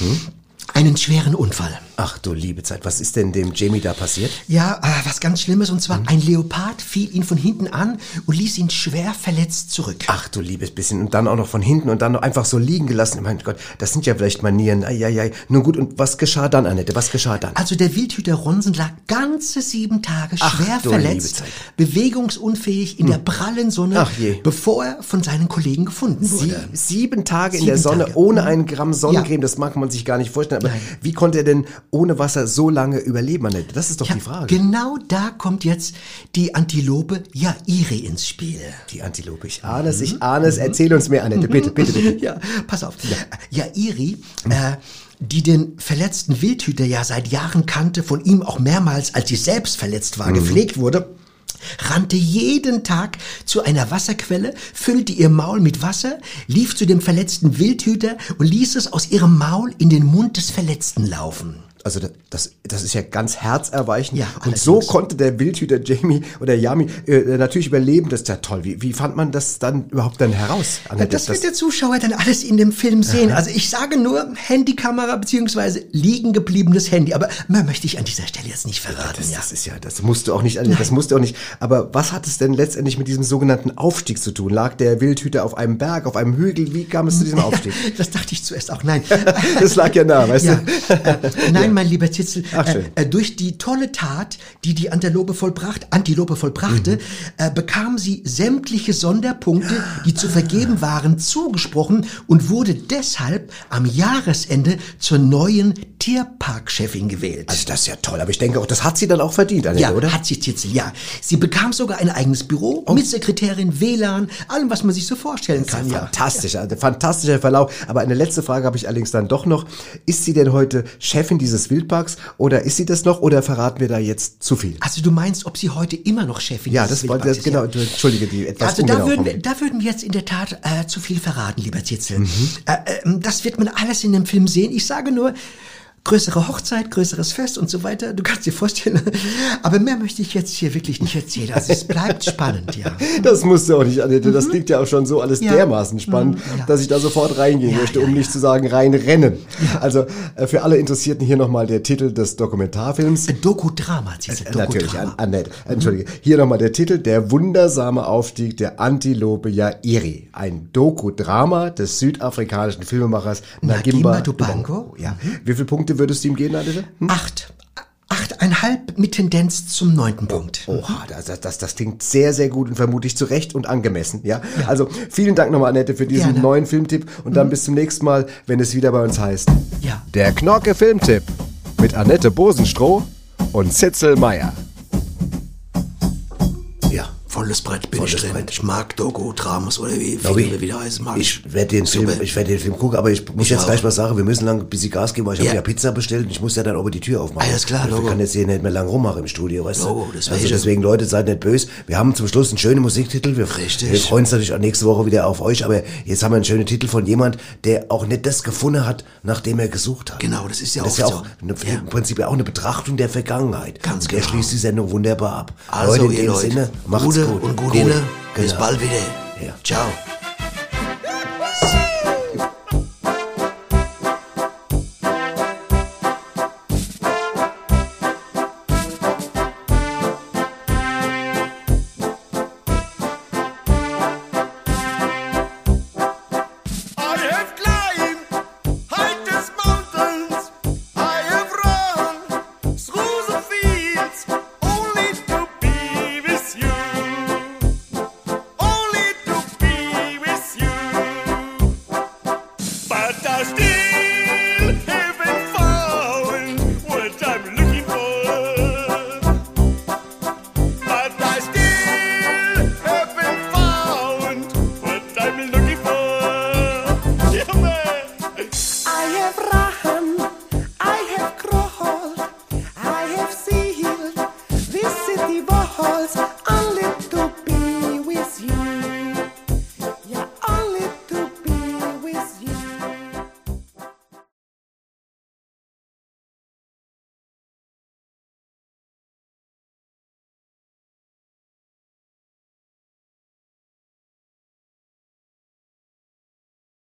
einen schweren Unfall. Ach du liebe Zeit, was ist denn dem Jamie da passiert? Ja, äh, was ganz Schlimmes, und zwar ein Leopard fiel ihn von hinten an und ließ ihn schwer verletzt zurück. Ach du liebes bisschen. Und dann auch noch von hinten und dann noch einfach so liegen gelassen. Mein Gott, das sind ja vielleicht Manieren. Eieiei. Nun gut, und was geschah dann, Annette? Was geschah dann? Also der Wildhüter Ronsen lag ganze sieben Tage Ach, schwer liebe verletzt, bewegungsunfähig in der prallen Sonne, Ach je. bevor er von seinen Kollegen gefunden Sie, wurde. sieben Tage in Sieben der Sonne Tage. ohne Mhm. einen Gramm Sonnencreme, das mag man sich gar nicht vorstellen. Aber Nein. wie konnte er denn ohne Wasser so lange überleben, Annette? Das ist doch Ja, die Frage. Genau da kommt jetzt die Antilope Jairi ins Spiel. Die Antilope, ich ahne es, ich ahne es. Erzähl uns mehr, Annette, bitte, bitte, bitte. Ja, pass auf. Jairi, äh, die den verletzten Wildhüter ja seit Jahren kannte, von ihm auch mehrmals, als sie selbst verletzt war, Mhm. gepflegt wurde, rannte jeden Tag zu einer Wasserquelle, füllte ihr Maul mit Wasser, lief zu dem verletzten Wildhüter und ließ es aus ihrem Maul in den Mund des Verletzten laufen. Also das- das, ist ja ganz herzerweichend. Ja, und so konnte der Wildhüter Jamie oder Yami äh, natürlich überleben. Das ist ja toll. Wie, wie fand man das dann überhaupt dann heraus? Ja, das wird der Zuschauer dann alles in dem Film sehen. Also ich sage nur Handykamera beziehungsweise liegen gebliebenes Handy. Aber mehr möchte ich an dieser Stelle jetzt nicht verraten. das, ja. das ist ja, das musst du auch nicht, das musst du auch nicht. Aber was hat es denn letztendlich mit diesem sogenannten Aufstieg zu tun? Lag der Wildhüter auf einem Berg, auf einem Hügel? Wie kam es zu diesem Aufstieg? Das dachte ich zuerst auch. Nein. Das lag ja nah, weißt ja. du? Äh, nein, mein lieber Zitzel. Ach. Äh, äh, durch die tolle Tat, die die Antilope vollbracht, Antilope vollbrachte, Mhm. äh, bekam sie sämtliche Sonderpunkte, die zu vergeben waren, zugesprochen und wurde deshalb am Jahresende zur neuen Tierparkchefin gewählt. Also das ist ja toll, aber ich denke auch, das hat sie dann auch verdient, Annette, ja, oder? hat sie Zitzel, ja. Sie bekam sogar ein eigenes Büro Oh. mit Sekretärin, WLAN, allem, was man sich so vorstellen kann. Ja. Fantastisch, also fantastischer Verlauf. Aber eine letzte Frage habe ich allerdings dann doch noch. Ist sie denn heute Chefin dieses Wildparks oder ist sie das noch oder verraten wir da jetzt zu viel? Also du meinst, ob sie heute immer noch Chefin Ja, dieses das wollte Wildparks das ist, genau. ja. du- Entschuldige die etwas Also da würden, wir, da würden wir jetzt in der Tat äh, zu viel verraten, lieber Zitzel. Mhm. Äh, äh, das wird man alles in dem Film sehen. Ich sage nur, größere Hochzeit, größeres Fest und so weiter. Du kannst dir vorstellen. Aber mehr möchte ich jetzt hier wirklich nicht erzählen. Also es bleibt spannend, ja. Das musst du auch nicht, Annette. Das klingt ja auch schon so alles Ja. dermaßen spannend, Mhm, ja. dass ich da sofort reingehen möchte, um nicht zu sagen reinrennen. Also äh, für alle Interessierten hier nochmal der Titel des Dokumentarfilms. Dokudrama, Zitzel. Äh, Natürlich, Dokudrama. An Annette. Entschuldige. Hier nochmal der Titel, der wundersame Aufstieg der Antilope Jairi. Ein Dokudrama des südafrikanischen Filmemachers Nagimba Nagimba Dubango. Ja. Wie viele Punkte würdest du ihm geben, Annette? Hm? Acht. Achteinhalb mit Tendenz zum neunten Punkt. Oha, das, das, das, das klingt sehr, sehr gut und vermutlich zu Recht und angemessen. Ja? Also vielen Dank nochmal, Annette, für diesen Gerne. neuen Filmtipp und dann bis zum nächsten Mal, wenn es wieder bei uns heißt. Ja. Der Knorke Filmtipp mit Annette Bosenstroh und Zitzel Meier. Ja. Volles Brett bin Volles ich drin. Brett. Ich mag Doku-Dramas oder wie Filme wieder heißen. Mag Ich werde den Film, ich werde den Film gucken, aber ich muss Ich jetzt auch. gleich mal sagen, wir müssen lang ein bisschen Gas geben, weil ich Ja. habe ja Pizza bestellt und ich muss ja dann aber die Tür aufmachen. Alles klar, Ich Logo. kann jetzt hier nicht mehr lang rummachen im Studio, weißt Logo, du? also ich. deswegen, Leute, seid nicht böse. Wir haben zum Schluss einen schönen Musiktitel. Wir, Richtig. wir freuen uns natürlich auch nächste Woche wieder auf euch, aber jetzt haben wir einen schönen Titel von jemand, der auch nicht das gefunden hat, nach dem er gesucht hat. Genau, das ist ja das ist ja auch eine, im Prinzip ja auch eine Betrachtung der Vergangenheit. Ganz und der genau. schließt die Sendung wunderbar ab. Also, Leute, in ihr dem Leute, Sinne, macht's Gute gut. und Gudine. Bis Genau. bald wieder. Ja. Ciao.